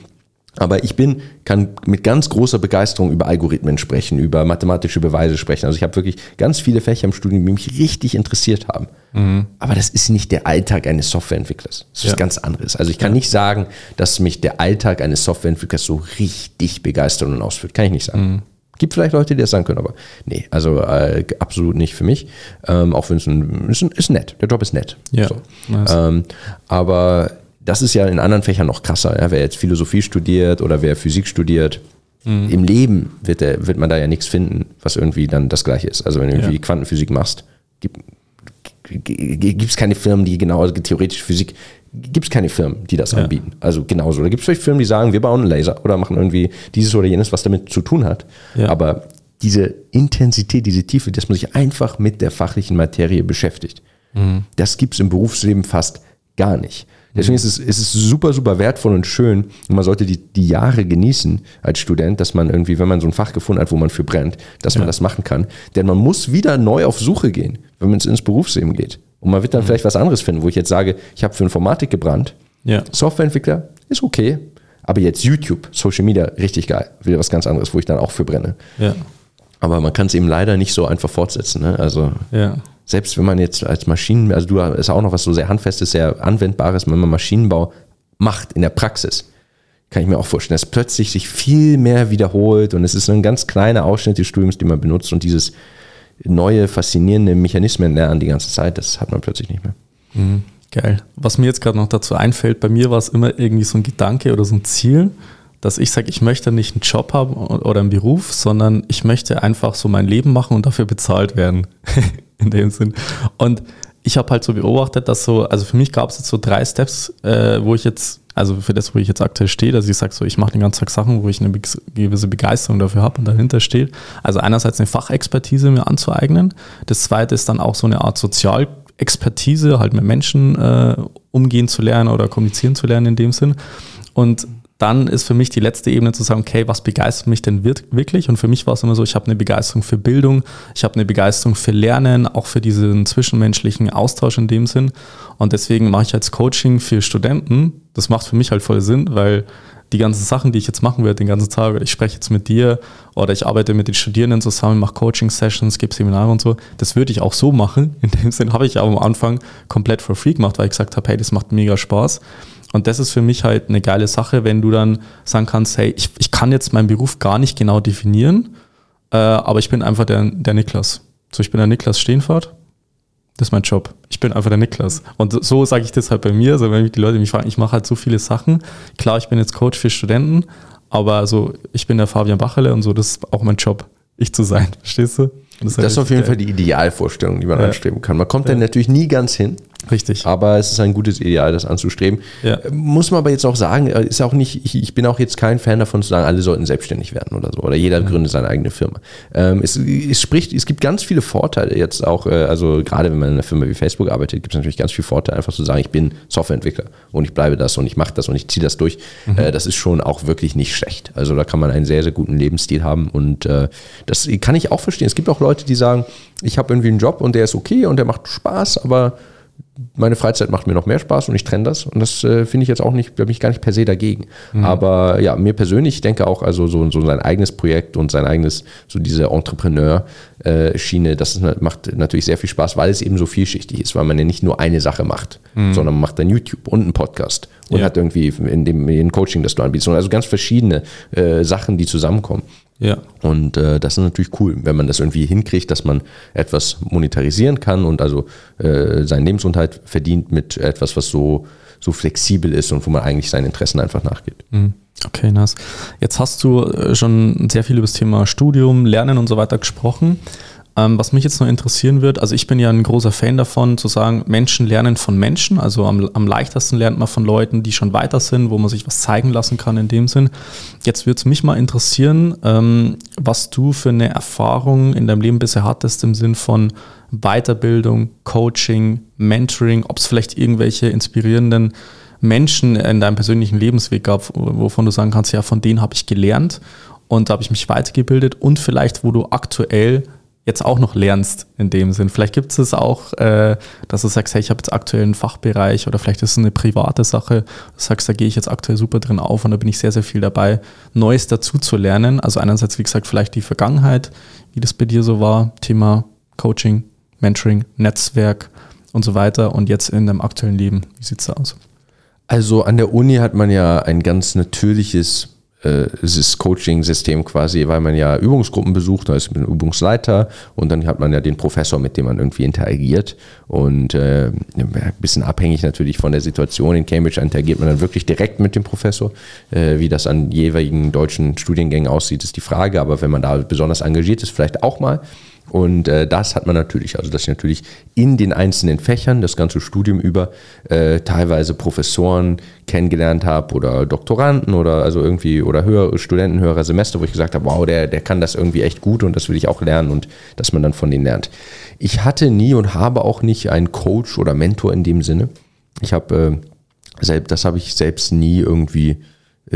Aber ich bin, kann mit ganz großer Begeisterung über Algorithmen sprechen, über mathematische Beweise sprechen. Also ich habe wirklich ganz viele Fächer im Studium, die mich richtig interessiert haben. Mhm. Aber das ist nicht der Alltag eines Softwareentwicklers. Das ist ja. was ganz anderes. Also ich kann ja. nicht sagen, dass mich der Alltag eines Softwareentwicklers so richtig begeistert und ausführt. Kann ich nicht sagen. Mhm. Gibt vielleicht Leute, die das sagen können, aber nee, also äh, absolut nicht für mich. Ähm, auch wenn es ein, ist, ist nett, der Job ist nett. Ja, so. nice. ähm, aber das ist ja in anderen Fächern noch krasser. Ja? Wer jetzt Philosophie studiert oder wer Physik studiert, mhm. im Leben wird, der, wird man da ja nichts finden, was irgendwie dann das gleiche ist. Also wenn du irgendwie ja. Quantenphysik machst, gibt es keine Firmen, die genau also theoretische Physik gibt es keine Firmen, die das ja. anbieten. Also genauso. Da gibt es vielleicht Firmen, die sagen, wir bauen einen Laser oder machen irgendwie dieses oder jenes, was damit zu tun hat. Ja. Aber diese Intensität, diese Tiefe, dass man sich einfach mit der fachlichen Materie beschäftigt, mhm. das gibt es im Berufsleben fast gar nicht. Deswegen ist es, ist es super, super wertvoll und schön und man sollte die, die Jahre genießen als Student, dass man irgendwie, wenn man so ein Fach gefunden hat, wo man für brennt, dass ja. man das machen kann. Denn man muss wieder neu auf Suche gehen, wenn man ins Berufsleben geht. Und man wird dann mhm. vielleicht was anderes finden, wo ich jetzt sage, ich habe für Informatik gebrannt. Ja. Softwareentwickler ist okay, aber jetzt YouTube, Social Media, richtig geil. Wieder was ganz anderes, wo ich dann auch für brenne. Ja. Aber man kann es eben leider nicht so einfach fortsetzen. Ne? Also ja. selbst wenn man jetzt als Maschinen, also du ist auch noch was so sehr handfestes, sehr anwendbares, wenn man Maschinenbau macht in der Praxis. kann ich mir auch vorstellen, dass plötzlich sich viel mehr wiederholt und es ist ein ganz kleiner Ausschnitt des Studiums, den man benutzt und dieses neue, faszinierende Mechanismen lernen die ganze Zeit, das hat man plötzlich nicht mehr. Mhm. Geil. Was mir jetzt gerade noch dazu einfällt, bei mir war es immer irgendwie so ein Gedanke oder so ein Ziel, dass ich sage, ich möchte nicht einen Job haben oder einen Beruf, sondern ich möchte einfach so mein Leben machen und dafür bezahlt werden. (laughs) In dem Sinn. Und ich habe halt so beobachtet, dass so, also für mich gab es jetzt so drei Steps, äh, wo ich jetzt, also für das, wo ich jetzt aktuell stehe, dass ich sage, so, ich mache den ganzen Tag Sachen, wo ich eine gewisse Begeisterung dafür habe und dahinter steht. Also einerseits eine Fachexpertise mir anzueignen. Das zweite ist dann auch so eine Art Sozialexpertise, halt mit Menschen äh, umgehen zu lernen oder kommunizieren zu lernen in dem Sinn. Und dann ist für mich die letzte Ebene zu sagen, okay, was begeistert mich denn wirklich? Und für mich war es immer so, ich habe eine Begeisterung für Bildung, ich habe eine Begeisterung für Lernen, auch für diesen zwischenmenschlichen Austausch in dem Sinn. Und deswegen mache ich als Coaching für Studenten. Das macht für mich halt voll Sinn, weil die ganzen Sachen, die ich jetzt machen werde, den ganzen Tag, ich spreche jetzt mit dir oder ich arbeite mit den Studierenden zusammen, mache Coaching-Sessions, gebe Seminare und so, das würde ich auch so machen. In dem Sinn habe ich aber am Anfang komplett for free gemacht, weil ich gesagt habe, hey, das macht mega Spaß. Und das ist für mich halt eine geile Sache, wenn du dann sagen kannst, hey, ich, ich kann jetzt meinen Beruf gar nicht genau definieren, äh, aber ich bin einfach der, der Niklas. So, ich bin der Niklas Steenfahrt. Das ist mein Job. Ich bin einfach der Niklas. Und so sage ich das halt bei mir. Also wenn mich die Leute mich fragen, ich mache halt so viele Sachen. Klar, ich bin jetzt Coach für Studenten, aber also ich bin der Fabian Bachele und so, das ist auch mein Job, ich zu sein. Verstehst du? Das, das ist auf jeden geil. Fall die Idealvorstellung, die man ja. anstreben kann. Man kommt ja. dann natürlich nie ganz hin. Richtig. Aber es ist ein gutes Ideal, das anzustreben. Ja. Muss man aber jetzt auch sagen, äh, ist auch nicht, ich, ich, bin auch jetzt kein Fan davon zu sagen, alle sollten selbstständig werden oder so. Oder jeder ja. gründet seine eigene Firma. Ähm, es, es, spricht, es gibt ganz viele Vorteile jetzt auch, äh, also gerade wenn man in einer Firma wie Facebook arbeitet, gibt es natürlich ganz viele Vorteile, einfach zu sagen, ich bin Softwareentwickler und ich bleibe das und ich mache das und ich ziehe das durch. Mhm. Äh, das ist schon auch wirklich nicht schlecht. Also da kann man einen sehr, sehr guten Lebensstil haben und äh, das kann ich auch verstehen. Es gibt auch Leute, die sagen, ich habe irgendwie einen Job und der ist okay und der macht Spaß, aber meine Freizeit macht mir noch mehr Spaß und ich trenne das. Und das äh, finde ich jetzt auch nicht, bin ich gar nicht per se dagegen. Mhm. Aber ja, mir persönlich, ich denke auch, also so, so sein eigenes Projekt und sein eigenes, so diese Entrepreneur-Schiene, das macht natürlich sehr viel Spaß, weil es eben so vielschichtig ist, weil man ja nicht nur eine Sache macht, mhm. sondern man macht dann YouTube und einen Podcast und ja. hat irgendwie in dem in Coaching, das du anbietest. Also ganz verschiedene äh, Sachen, die zusammenkommen. Ja. Und äh, das ist natürlich cool, wenn man das irgendwie hinkriegt, dass man etwas monetarisieren kann und also äh, seinen Lebensunterhalt verdient mit etwas, was so, so flexibel ist und wo man eigentlich seinen Interessen einfach nachgeht. Mhm. Okay, nice. Jetzt hast du äh, schon sehr viel über das Thema Studium, Lernen und so weiter gesprochen. Ähm, was mich jetzt noch interessieren wird, also ich bin ja ein großer Fan davon, zu sagen, Menschen lernen von Menschen. Also am, am leichtesten lernt man von Leuten, die schon weiter sind, wo man sich was zeigen lassen kann in dem Sinn. Jetzt würde es mich mal interessieren, ähm, was du für eine Erfahrung in deinem Leben bisher hattest im Sinn von Weiterbildung, Coaching, Mentoring, ob es vielleicht irgendwelche inspirierenden Menschen in deinem persönlichen Lebensweg gab, wovon du sagen kannst, ja, von denen habe ich gelernt und da habe ich mich weitergebildet und vielleicht, wo du aktuell jetzt auch noch lernst in dem Sinn. Vielleicht gibt es auch, äh, dass du sagst, hey, ich habe jetzt aktuell einen Fachbereich oder vielleicht ist es eine private Sache. Du sagst, da gehe ich jetzt aktuell super drin auf und da bin ich sehr, sehr viel dabei, Neues dazu zu lernen. Also einerseits, wie gesagt, vielleicht die Vergangenheit, wie das bei dir so war, Thema Coaching, Mentoring, Netzwerk und so weiter und jetzt in deinem aktuellen Leben. Wie sieht es da aus? Also an der Uni hat man ja ein ganz natürliches äh, das Coaching-System quasi, weil man ja Übungsgruppen besucht, da ist man Übungsleiter und dann hat man ja den Professor, mit dem man irgendwie interagiert und äh, ein bisschen abhängig natürlich von der Situation. In Cambridge interagiert man dann wirklich direkt mit dem Professor. Äh, wie das an jeweiligen deutschen Studiengängen aussieht, ist die Frage, aber wenn man da besonders engagiert ist, vielleicht auch mal. Und äh, das hat man natürlich, also dass ich natürlich in den einzelnen Fächern, das ganze Studium über, äh, teilweise Professoren kennengelernt habe oder Doktoranden oder also irgendwie oder höhere Studenten, höherer Semester, wo ich gesagt habe, wow, der, der kann das irgendwie echt gut und das will ich auch lernen und dass man dann von denen lernt. Ich hatte nie und habe auch nicht einen Coach oder Mentor in dem Sinne. Ich habe, äh, das habe ich selbst nie irgendwie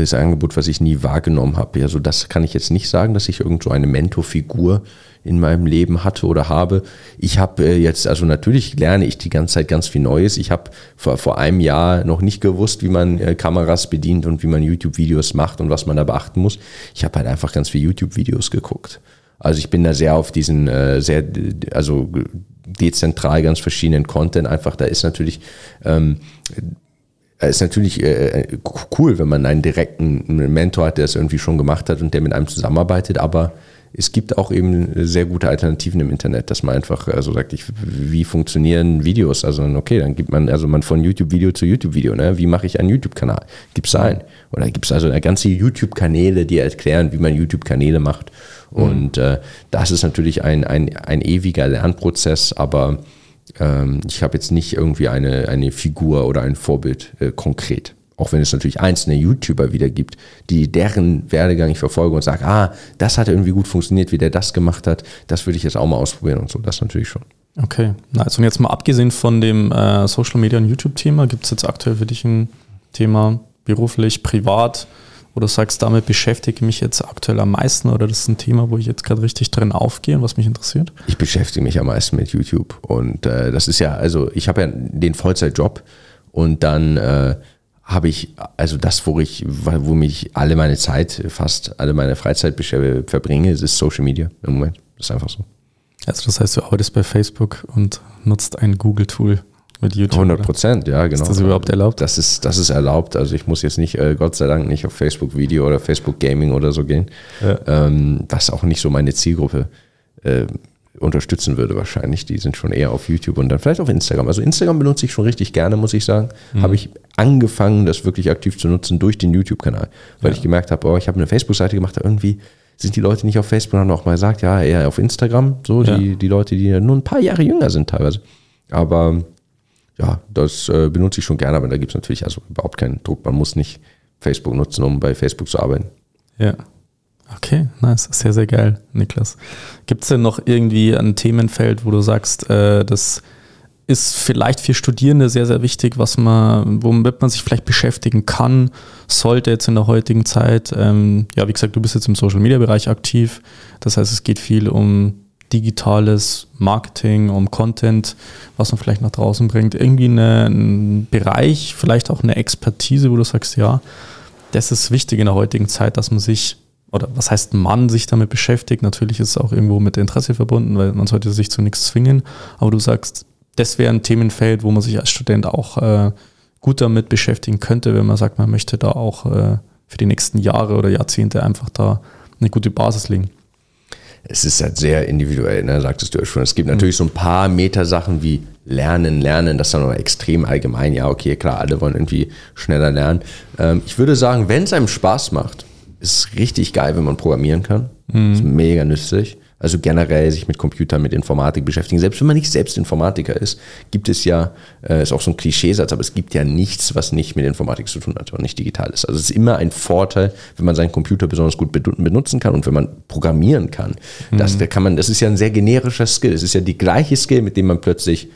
ist ein Angebot, was ich nie wahrgenommen habe. Also das kann ich jetzt nicht sagen, dass ich irgend so eine Mentorfigur in meinem Leben hatte oder habe. Ich habe äh, jetzt, also natürlich lerne ich die ganze Zeit ganz viel Neues. Ich habe vor, vor einem Jahr noch nicht gewusst, wie man äh, Kameras bedient und wie man YouTube-Videos macht und was man da beachten muss. Ich habe halt einfach ganz viele YouTube-Videos geguckt. Also ich bin da sehr auf diesen, äh, sehr, also dezentral ganz verschiedenen Content einfach. Da ist natürlich ähm, ist natürlich äh, cool, wenn man einen direkten Mentor hat, der es irgendwie schon gemacht hat und der mit einem zusammenarbeitet, aber es gibt auch eben sehr gute Alternativen im Internet, dass man einfach also sagt, ich, wie funktionieren Videos? Also okay, dann gibt man also man von YouTube-Video zu YouTube-Video, ne? Wie mache ich einen YouTube-Kanal? Gibt es einen? Oder gibt es also ganze YouTube-Kanäle, die erklären, wie man YouTube-Kanäle macht? Mhm. Und äh, das ist natürlich ein, ein, ein ewiger Lernprozess, aber ähm, ich habe jetzt nicht irgendwie eine, eine Figur oder ein Vorbild äh, konkret. Auch wenn es natürlich einzelne YouTuber wieder gibt, die deren Werdegang ich verfolge und sage, ah, das hat irgendwie gut funktioniert, wie der das gemacht hat, das würde ich jetzt auch mal ausprobieren und so, das natürlich schon. Okay, also und jetzt mal abgesehen von dem äh, Social Media und YouTube-Thema, gibt es jetzt aktuell für dich ein Thema beruflich, privat, wo du sagst, damit beschäftige ich mich jetzt aktuell am meisten oder das ist ein Thema, wo ich jetzt gerade richtig drin aufgehe und was mich interessiert? Ich beschäftige mich am meisten mit YouTube und äh, das ist ja, also ich habe ja den Vollzeitjob und dann äh, habe ich, also das, wo ich, wo mich alle meine Zeit, fast alle meine Freizeit verbringe, ist Social Media im Moment. Das ist einfach so. Also das heißt, du arbeitest bei Facebook und nutzt ein Google-Tool mit YouTube. 100 Prozent, ja, genau. Ist das überhaupt erlaubt? Das ist, das ist erlaubt. Also ich muss jetzt nicht, äh, Gott sei Dank, nicht auf Facebook Video oder Facebook Gaming oder so gehen. Ja. Ähm, was auch nicht so meine Zielgruppe äh, unterstützen würde wahrscheinlich. Die sind schon eher auf YouTube und dann vielleicht auf Instagram. Also Instagram benutze ich schon richtig gerne, muss ich sagen. Mhm. Habe ich angefangen, das wirklich aktiv zu nutzen durch den YouTube-Kanal, weil ja. ich gemerkt habe, oh, ich habe eine Facebook-Seite gemacht, irgendwie sind die Leute nicht auf Facebook, haben auch mal gesagt, ja, eher auf Instagram, so ja. die, die Leute, die nur ein paar Jahre jünger sind teilweise. Aber ja, das äh, benutze ich schon gerne, aber da gibt es natürlich also überhaupt keinen Druck. Man muss nicht Facebook nutzen, um bei Facebook zu arbeiten. Ja. Okay, nice. Sehr, sehr geil, Niklas. Gibt es denn noch irgendwie ein Themenfeld, wo du sagst, äh, das ist vielleicht für Studierende sehr, sehr wichtig, was man, womit man sich vielleicht beschäftigen kann, sollte jetzt in der heutigen Zeit. Ähm, ja, wie gesagt, du bist jetzt im Social Media Bereich aktiv. Das heißt, es geht viel um digitales Marketing, um Content, was man vielleicht nach draußen bringt. Irgendwie eine, ein Bereich, vielleicht auch eine Expertise, wo du sagst, ja, das ist wichtig in der heutigen Zeit, dass man sich oder was heißt man sich damit beschäftigt. Natürlich ist es auch irgendwo mit Interesse verbunden, weil man sollte sich zu nichts zwingen. Aber du sagst, das wäre ein Themenfeld, wo man sich als Student auch äh, gut damit beschäftigen könnte, wenn man sagt, man möchte da auch äh, für die nächsten Jahre oder Jahrzehnte einfach da eine gute Basis legen. Es ist halt sehr individuell, ne, sagtest du ja schon. Es gibt natürlich so ein paar Metasachen wie Lernen, Lernen, das ist dann aber extrem allgemein. Ja, okay, klar, alle wollen irgendwie schneller lernen. Ähm, ich würde sagen, wenn es einem Spaß macht, ist richtig geil, wenn man programmieren kann. Mhm. Ist mega nützlich. Also generell sich mit Computern, mit Informatik beschäftigen. Selbst wenn man nicht selbst Informatiker ist, gibt es ja, äh, ist auch so ein Klischeesatz, aber es gibt ja nichts, was nicht mit Informatik zu tun hat und nicht digital ist. Also es ist immer ein Vorteil, wenn man seinen Computer besonders gut benutzen kann und wenn man programmieren kann. Mhm. Das, da kann man, das ist ja ein sehr generischer Skill. Es ist ja die gleiche Skill, mit dem man plötzlich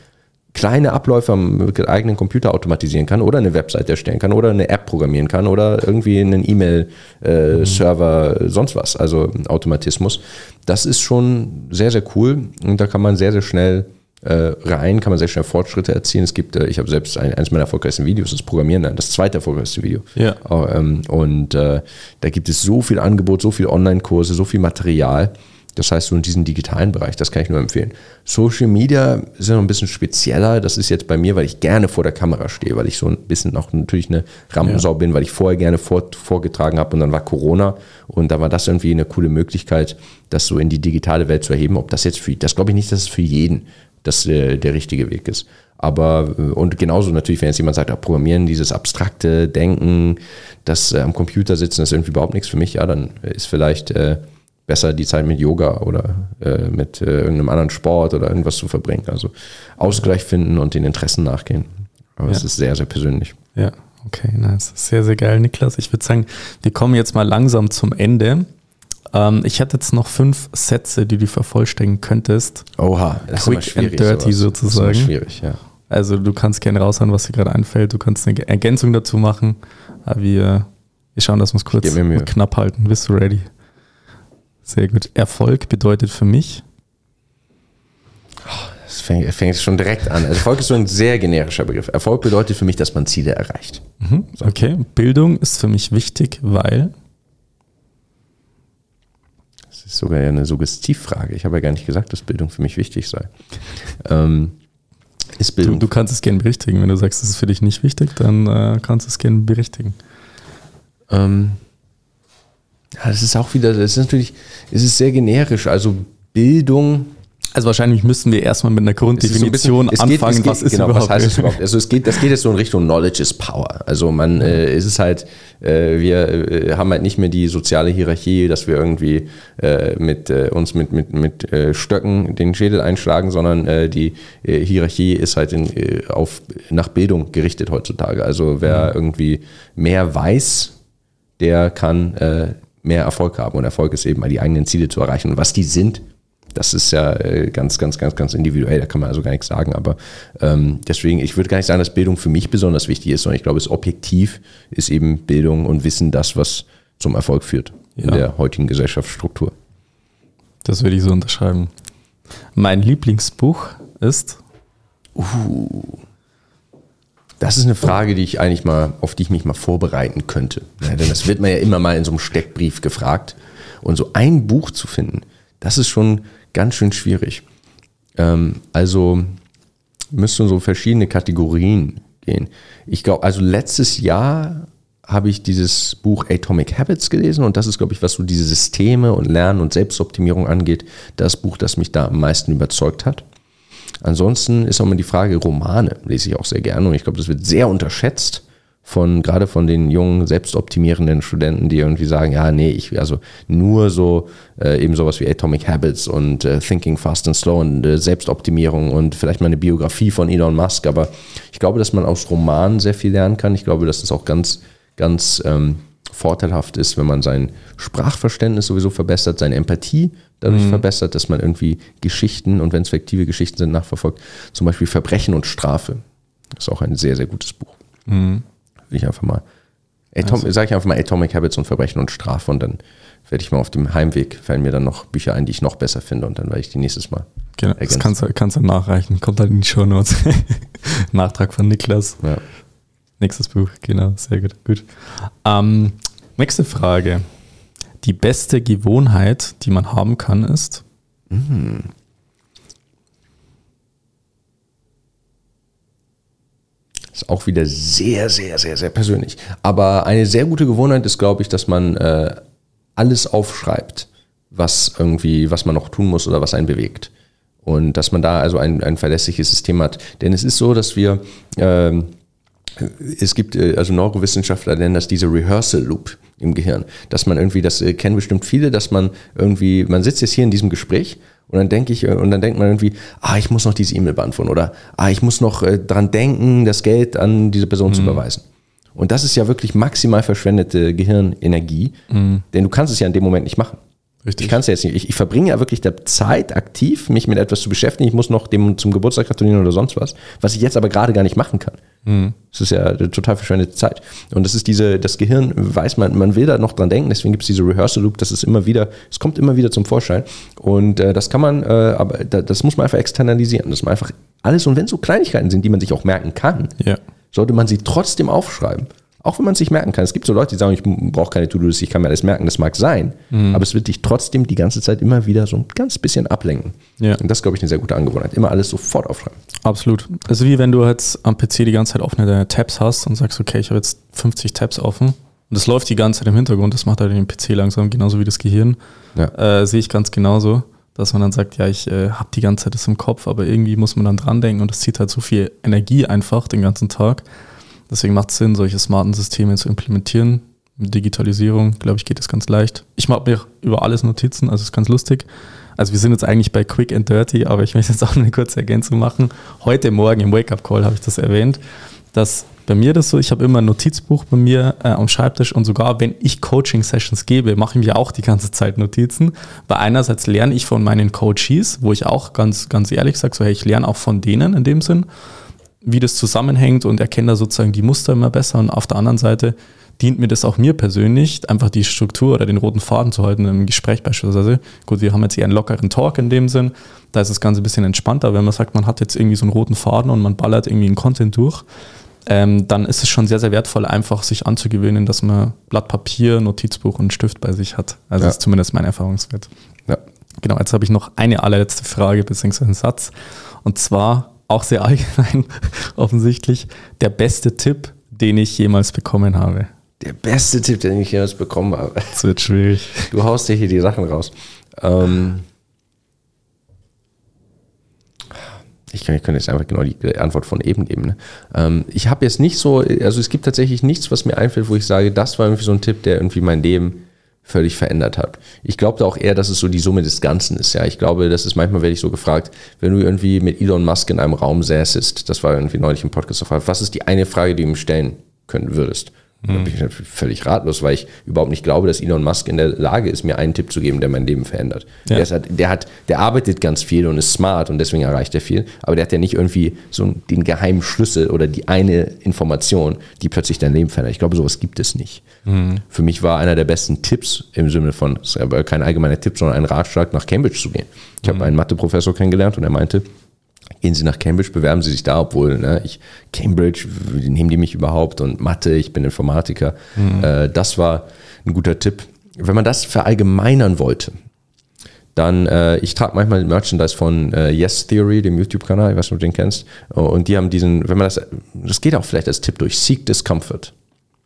kleine Abläufe am eigenen Computer automatisieren kann oder eine Website erstellen kann oder eine App programmieren kann oder irgendwie einen E-Mail-Server, äh, mhm. sonst was, also Automatismus. Das ist schon sehr, sehr cool und da kann man sehr, sehr schnell äh, rein, kann man sehr schnell Fortschritte erzielen. Es gibt, äh, ich habe selbst ein, eines meiner erfolgreichsten Videos, das Programmieren, das zweite erfolgreichste Video. Ja. Ähm, und da gibt es so viel Angebot, so viel Online-Kurse, so viel Material das heißt, so in diesem digitalen Bereich, das kann ich nur empfehlen. Social Media sind noch ein bisschen spezieller. Das ist jetzt bei mir, weil ich gerne vor der Kamera stehe, weil ich so ein bisschen auch natürlich eine Rampensau ja. bin, weil ich vorher gerne vor, vorgetragen habe und dann war Corona und da war das irgendwie eine coole Möglichkeit, das so in die digitale Welt zu erheben. Ob das jetzt für, das glaube ich nicht, dass es für jeden das äh, der richtige Weg ist. Aber, äh, und genauso natürlich, wenn jetzt jemand sagt, ja, Programmieren, dieses abstrakte Denken, das äh, am Computer sitzen, das ist irgendwie überhaupt nichts für mich, ja, dann ist vielleicht äh, besser die Zeit mit Yoga oder äh, mit äh, irgendeinem anderen Sport oder irgendwas zu verbringen. Also Ausgleich finden und den Interessen nachgehen. Aber es ist sehr, sehr persönlich. Ja, okay, nice. Sehr, sehr geil, Niklas. Ich würde sagen, wir kommen jetzt mal langsam zum Ende. Ähm, ich hätte jetzt noch fünf Sätze, die du vervollständigen könntest. Oha, das Quick ist and dirty sowas. sozusagen. Das ist schwierig, ja. Also du kannst gerne raushauen, was dir gerade einfällt. Du kannst eine Ergänzung dazu machen. Aber wir, wir schauen, dass wir es kurz knapp halten. Bist du ready? Sehr gut. Erfolg bedeutet für mich? Das fängt, fängt schon direkt an. Also Erfolg ist so ein sehr generischer Begriff. Erfolg bedeutet für mich, dass man Ziele erreicht. Mhm. Okay. Bildung ist für mich wichtig, weil? Das ist sogar eine Suggestivfrage. Ich habe ja gar nicht gesagt, dass Bildung für mich wichtig sei. Ähm, ist Du, Bildung. du kannst es gerne berichtigen. Wenn du sagst, es ist für dich nicht wichtig, dann äh, kannst du es gerne berichtigen. Ähm, ja, das ist auch wieder, das ist natürlich, es ist sehr generisch. Also Bildung. Also wahrscheinlich müssten wir erstmal mit einer es ist so ein Grunddefinition bisschen- es geht- anfangen, es geht, was ist genau, überhaupt. was heißt es überhaupt? Also es geht, das geht jetzt so in Richtung Knowledge is Power. Also man, äh, es ist halt, äh, wir äh, haben halt nicht mehr die soziale Hierarchie, dass wir irgendwie äh, mit äh, uns mit, mit, mit äh, Stöcken den Schädel einschlagen, sondern äh, die äh, Hierarchie ist halt in, äh, auf, nach Bildung gerichtet heutzutage. Also wer irgendwie mehr weiß, der kann äh, mehr Erfolg haben. Und Erfolg ist eben mal die eigenen Ziele zu erreichen. Und was die sind, das ist ja äh, ganz, ganz, ganz, ganz individuell, da kann man also gar nichts sagen. Aber ähm, deswegen, ich würde gar nicht sagen, dass Bildung für mich besonders wichtig ist, sondern ich glaube, es objektiv ist eben Bildung und Wissen das, was zum Erfolg führt in Ja. der heutigen Gesellschaftsstruktur. Das würde ich so unterschreiben. Mein Lieblingsbuch ist Das ist eine Frage, die ich eigentlich mal, auf die ich mich mal vorbereiten könnte. Ja, denn das wird man ja immer mal in so einem Steckbrief gefragt. Und so ein Buch zu finden, das ist schon ganz schön schwierig. Ähm, also müssten so verschiedene Kategorien gehen. Ich glaube, also letztes Jahr habe ich dieses Buch Atomic Habits gelesen und das ist, glaube ich, was so diese Systeme und Lernen und Selbstoptimierung angeht, das Buch, das mich da am meisten überzeugt hat. Ansonsten ist auch immer die Frage, Romane lese ich auch sehr gerne und ich glaube, das wird sehr unterschätzt von gerade von den jungen, selbstoptimierenden Studenten, die irgendwie sagen, ja, nee, ich, also nur so äh, eben sowas wie Atomic Habits und äh, Thinking Fast and Slow und äh, Selbstoptimierung und vielleicht mal eine Biografie von Elon Musk, aber ich glaube, dass man aus Romanen sehr viel lernen kann. Ich glaube, dass das auch ganz, ganz ähm, vorteilhaft ist, wenn man sein Sprachverständnis sowieso verbessert, seine Empathie dadurch verbessert, dass man irgendwie Geschichten und wenn es fiktive Geschichten sind, nachverfolgt. Zum Beispiel Verbrechen und Strafe. Das ist auch ein sehr, sehr gutes Buch. Will ich einfach mal. Atom, Sag ich einfach mal Atomic Habits und Verbrechen und Strafe und dann werde ich mal auf dem Heimweg, fallen mir dann noch Bücher ein, die ich noch besser finde und dann werde ich die nächstes Mal. Genau, das ergänzen. kannst du, kannst du nachreichen. Kommt halt in die Show Notes. (laughs) Nachtrag von Niklas. Ja. Nächstes Buch, genau, sehr gut. gut. Ähm, nächste Frage. Die beste Gewohnheit, die man haben kann, ist? Ist auch wieder sehr, sehr, sehr, sehr persönlich. Aber eine sehr gute Gewohnheit ist, glaube ich, dass man äh, alles aufschreibt, was irgendwie, was man noch tun muss oder was einen bewegt. Und dass man da also ein, ein verlässliches System hat. Denn es ist so, dass wir, ähm, es gibt, äh, also Neurowissenschaftler nennen das diese Rehearsal Loop im Gehirn. Dass man irgendwie, das äh, kennen bestimmt viele, dass man irgendwie, man sitzt jetzt hier in diesem Gespräch und dann denke ich, äh, und dann denkt man irgendwie, ah, ich muss noch diese E-Mail beantworten oder ah, ich muss noch dran denken, das Geld an diese Person zu überweisen. Und das ist ja wirklich maximal verschwendete Gehirnenergie, denn du kannst es ja in dem Moment nicht machen. Richtig. Ich kann es ja jetzt nicht. Ich, ich verbringe ja wirklich der Zeit aktiv, mich mit etwas zu beschäftigen. Ich muss noch dem zum Geburtstag gratulieren oder sonst was, was ich jetzt aber gerade gar nicht machen kann. Das ist ja eine total verschwendete Zeit. Und das ist diese, das Gehirn weiß man, man will da noch dran denken, deswegen gibt es diese Rehearsal Loop, das ist immer wieder, es kommt immer wieder zum Vorschein. Und äh, das kann man, äh, aber da, das muss man einfach externalisieren. Das man einfach alles, und wenn es so Kleinigkeiten sind, die man sich auch merken kann, Ja. sollte man sie trotzdem aufschreiben. Auch wenn man es nicht merken kann. Es gibt so Leute, die sagen, ich brauche keine To-Do-Liste, ich kann mir alles merken. Das mag sein, aber es wird dich trotzdem die ganze Zeit immer wieder so ein ganz bisschen ablenken. Ja. Und das ist, glaube ich, eine sehr gute Angewohnheit. Immer alles sofort aufschreiben. Absolut. Also wie wenn du jetzt am PC die ganze Zeit offene Tabs hast und sagst, okay, ich habe jetzt 50 Tabs offen und das läuft die ganze Zeit im Hintergrund, das macht halt den PC langsam, genauso wie das Gehirn. Ja. Äh, sehe ich ganz genauso, dass man dann sagt, ja, ich äh, habe die ganze Zeit das im Kopf, aber irgendwie muss man dann dran denken und das zieht halt so viel Energie einfach den ganzen Tag. Deswegen macht es Sinn, solche smarten Systeme zu implementieren. Mit Digitalisierung, glaube ich, geht das ganz leicht. Ich mache mir über alles Notizen, also ist ganz lustig. Also wir sind jetzt eigentlich bei Quick and Dirty, aber ich möchte jetzt auch eine kurze Ergänzung machen. Heute Morgen im Wake-up-Call habe ich das erwähnt, dass bei mir das so, ich habe immer ein Notizbuch bei mir äh, am Schreibtisch und sogar wenn ich Coaching-Sessions gebe, mache ich mir auch die ganze Zeit Notizen. Weil einerseits lerne ich von meinen Coaches, wo ich auch ganz, ganz ehrlich sage, so hey, ich lerne auch von denen in dem Sinn, wie das zusammenhängt und erkenne da sozusagen die Muster immer besser. Und auf der anderen Seite dient mir das auch mir persönlich, einfach die Struktur oder den roten Faden zu halten im Gespräch beispielsweise. Gut, wir haben jetzt eher einen lockeren Talk in dem Sinn. Da ist das Ganze ein bisschen entspannter. Wenn man sagt, man hat jetzt irgendwie so einen roten Faden und man ballert irgendwie einen Content durch, ähm, dann ist es schon sehr, sehr wertvoll, einfach sich anzugewöhnen, dass man Blatt Papier, Notizbuch und Stift bei sich hat. Also Ja. das ist zumindest mein Erfahrungswert. Ja. Genau, jetzt habe ich noch eine allerletzte Frage bzw. einen Satz. Und zwar, auch sehr allgemein (laughs) offensichtlich, der beste Tipp, den ich jemals bekommen habe. Der beste Tipp, den ich jemals bekommen habe. Das wird schwierig. Du haust dir hier die Sachen raus. Ähm ich kann, ich kann jetzt einfach genau die Antwort von eben geben. Ne? Ähm, ich habe jetzt nicht so, also es gibt tatsächlich nichts, was mir einfällt, wo ich sage, das war irgendwie so ein Tipp, der irgendwie mein Leben völlig verändert hat. Ich glaube auch eher, dass es so die Summe des Ganzen ist. Ja, ich glaube, das ist manchmal werde ich so gefragt, wenn du irgendwie mit Elon Musk in einem Raum säßest, das war irgendwie neulich im Podcast gefragt, was ist die eine Frage, die du ihm stellen können würdest? Da bin ich natürlich völlig ratlos, weil ich überhaupt nicht glaube, dass Elon Musk in der Lage ist, mir einen Tipp zu geben, der mein Leben verändert. Ja. Der, halt, der, hat, der arbeitet ganz viel und ist smart und deswegen erreicht er viel, aber der hat ja nicht irgendwie so den geheimen Schlüssel oder die eine Information, die plötzlich dein Leben verändert. Ich glaube, sowas gibt es nicht. Mhm. Für mich war einer der besten Tipps im Sinne von, es ist aber kein allgemeiner Tipp, sondern ein Ratschlag, nach Cambridge zu gehen. Ich mhm. habe einen Matheprofessor kennengelernt und er meinte, gehen Sie nach Cambridge, bewerben Sie sich da, obwohl ne, ich Cambridge, nehmen die mich überhaupt und Mathe, ich bin Informatiker. Mhm. Äh, das war ein guter Tipp. Wenn man das verallgemeinern wollte, dann, äh, ich trage manchmal Merchandise von äh, Yes Theory, dem YouTube-Kanal, ich weiß nicht, ob du den kennst. Und die haben diesen, wenn man das, das geht auch vielleicht als Tipp durch, Seek Discomfort.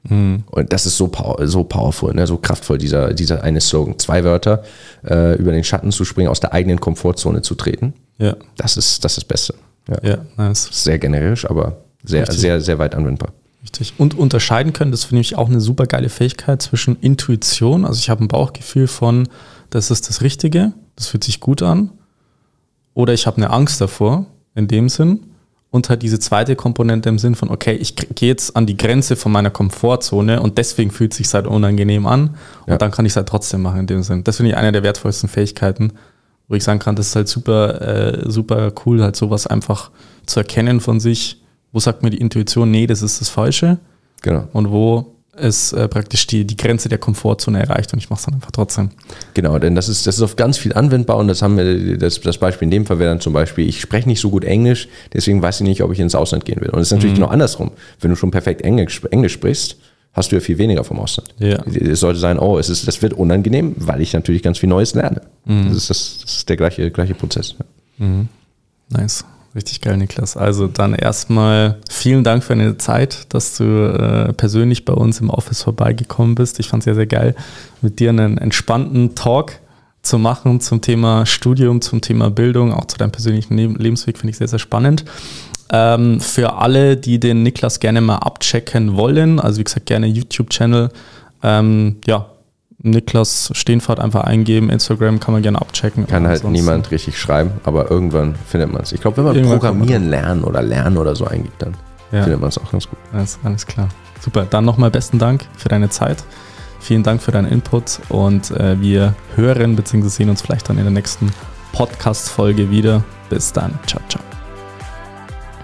Mhm. Und das ist so, power, so powerful, ne? so kraftvoll, dieser, dieser eine Slogan. Zwei Wörter, äh, über den Schatten zu springen, aus der eigenen Komfortzone zu treten. Ja. Das ist das, ist das Beste. Ja, ja nice. Sehr generisch, aber sehr, Richtig. sehr, sehr weit anwendbar. Richtig. Und unterscheiden können, das finde ich auch eine super geile Fähigkeit zwischen Intuition, also ich habe ein Bauchgefühl von, das ist das Richtige, das fühlt sich gut an, oder ich habe eine Angst davor, in dem Sinn, und halt diese zweite Komponente im Sinn von, okay, ich gehe jetzt an die Grenze von meiner Komfortzone und deswegen fühlt es sich halt unangenehm an und ja. dann kann ich es halt trotzdem machen in dem Sinn. Das finde ich eine der wertvollsten Fähigkeiten, wo ich sagen kann, das ist halt super, äh, super cool, halt sowas einfach zu erkennen von sich. Wo sagt mir die Intuition, nee, das ist das Falsche? Genau. Und wo es äh, praktisch die, die Grenze der Komfortzone erreicht und ich mache es dann einfach trotzdem. Genau, denn das ist, das ist auf ganz viel anwendbar und das haben wir, das, das Beispiel in dem Fall wäre dann zum Beispiel, ich spreche nicht so gut Englisch, deswegen weiß ich nicht, ob ich ins Ausland gehen will. Und es ist natürlich mhm. genau andersrum. Wenn du schon perfekt Englisch, Englisch sprichst, hast du ja viel weniger vom Ausland. Ja. Es sollte sein, oh, es ist, das wird unangenehm, weil ich natürlich ganz viel Neues lerne. Mhm. Das, ist das, das, ist der gleiche, gleiche Prozess. Mhm. Nice. Richtig geil, Niklas. Also dann erstmal vielen Dank für deine Zeit, dass du äh, persönlich bei uns im Office vorbeigekommen bist. Ich fand es sehr, sehr geil, mit dir einen entspannten Talk zu machen zum Thema Studium, zum Thema Bildung, auch zu deinem persönlichen Lebensweg, finde ich sehr, sehr spannend. Ähm, für alle, die den Niklas gerne mal abchecken wollen, also wie gesagt, gerne YouTube-Channel, ähm, ja, Niklas Stehenfahrt einfach eingeben, Instagram kann man gerne abchecken. Kann halt niemand richtig schreiben, aber irgendwann findet man es. Ich glaube, wenn man irgendwann Programmieren lernen oder lernen oder so eingibt, dann ja. findet man es auch ganz gut. Alles, alles klar. Super, dann nochmal besten Dank für deine Zeit. Vielen Dank für deinen Input und äh, wir hören bzw. sehen uns vielleicht dann in der nächsten Podcast-Folge wieder. Bis dann. Ciao, ciao.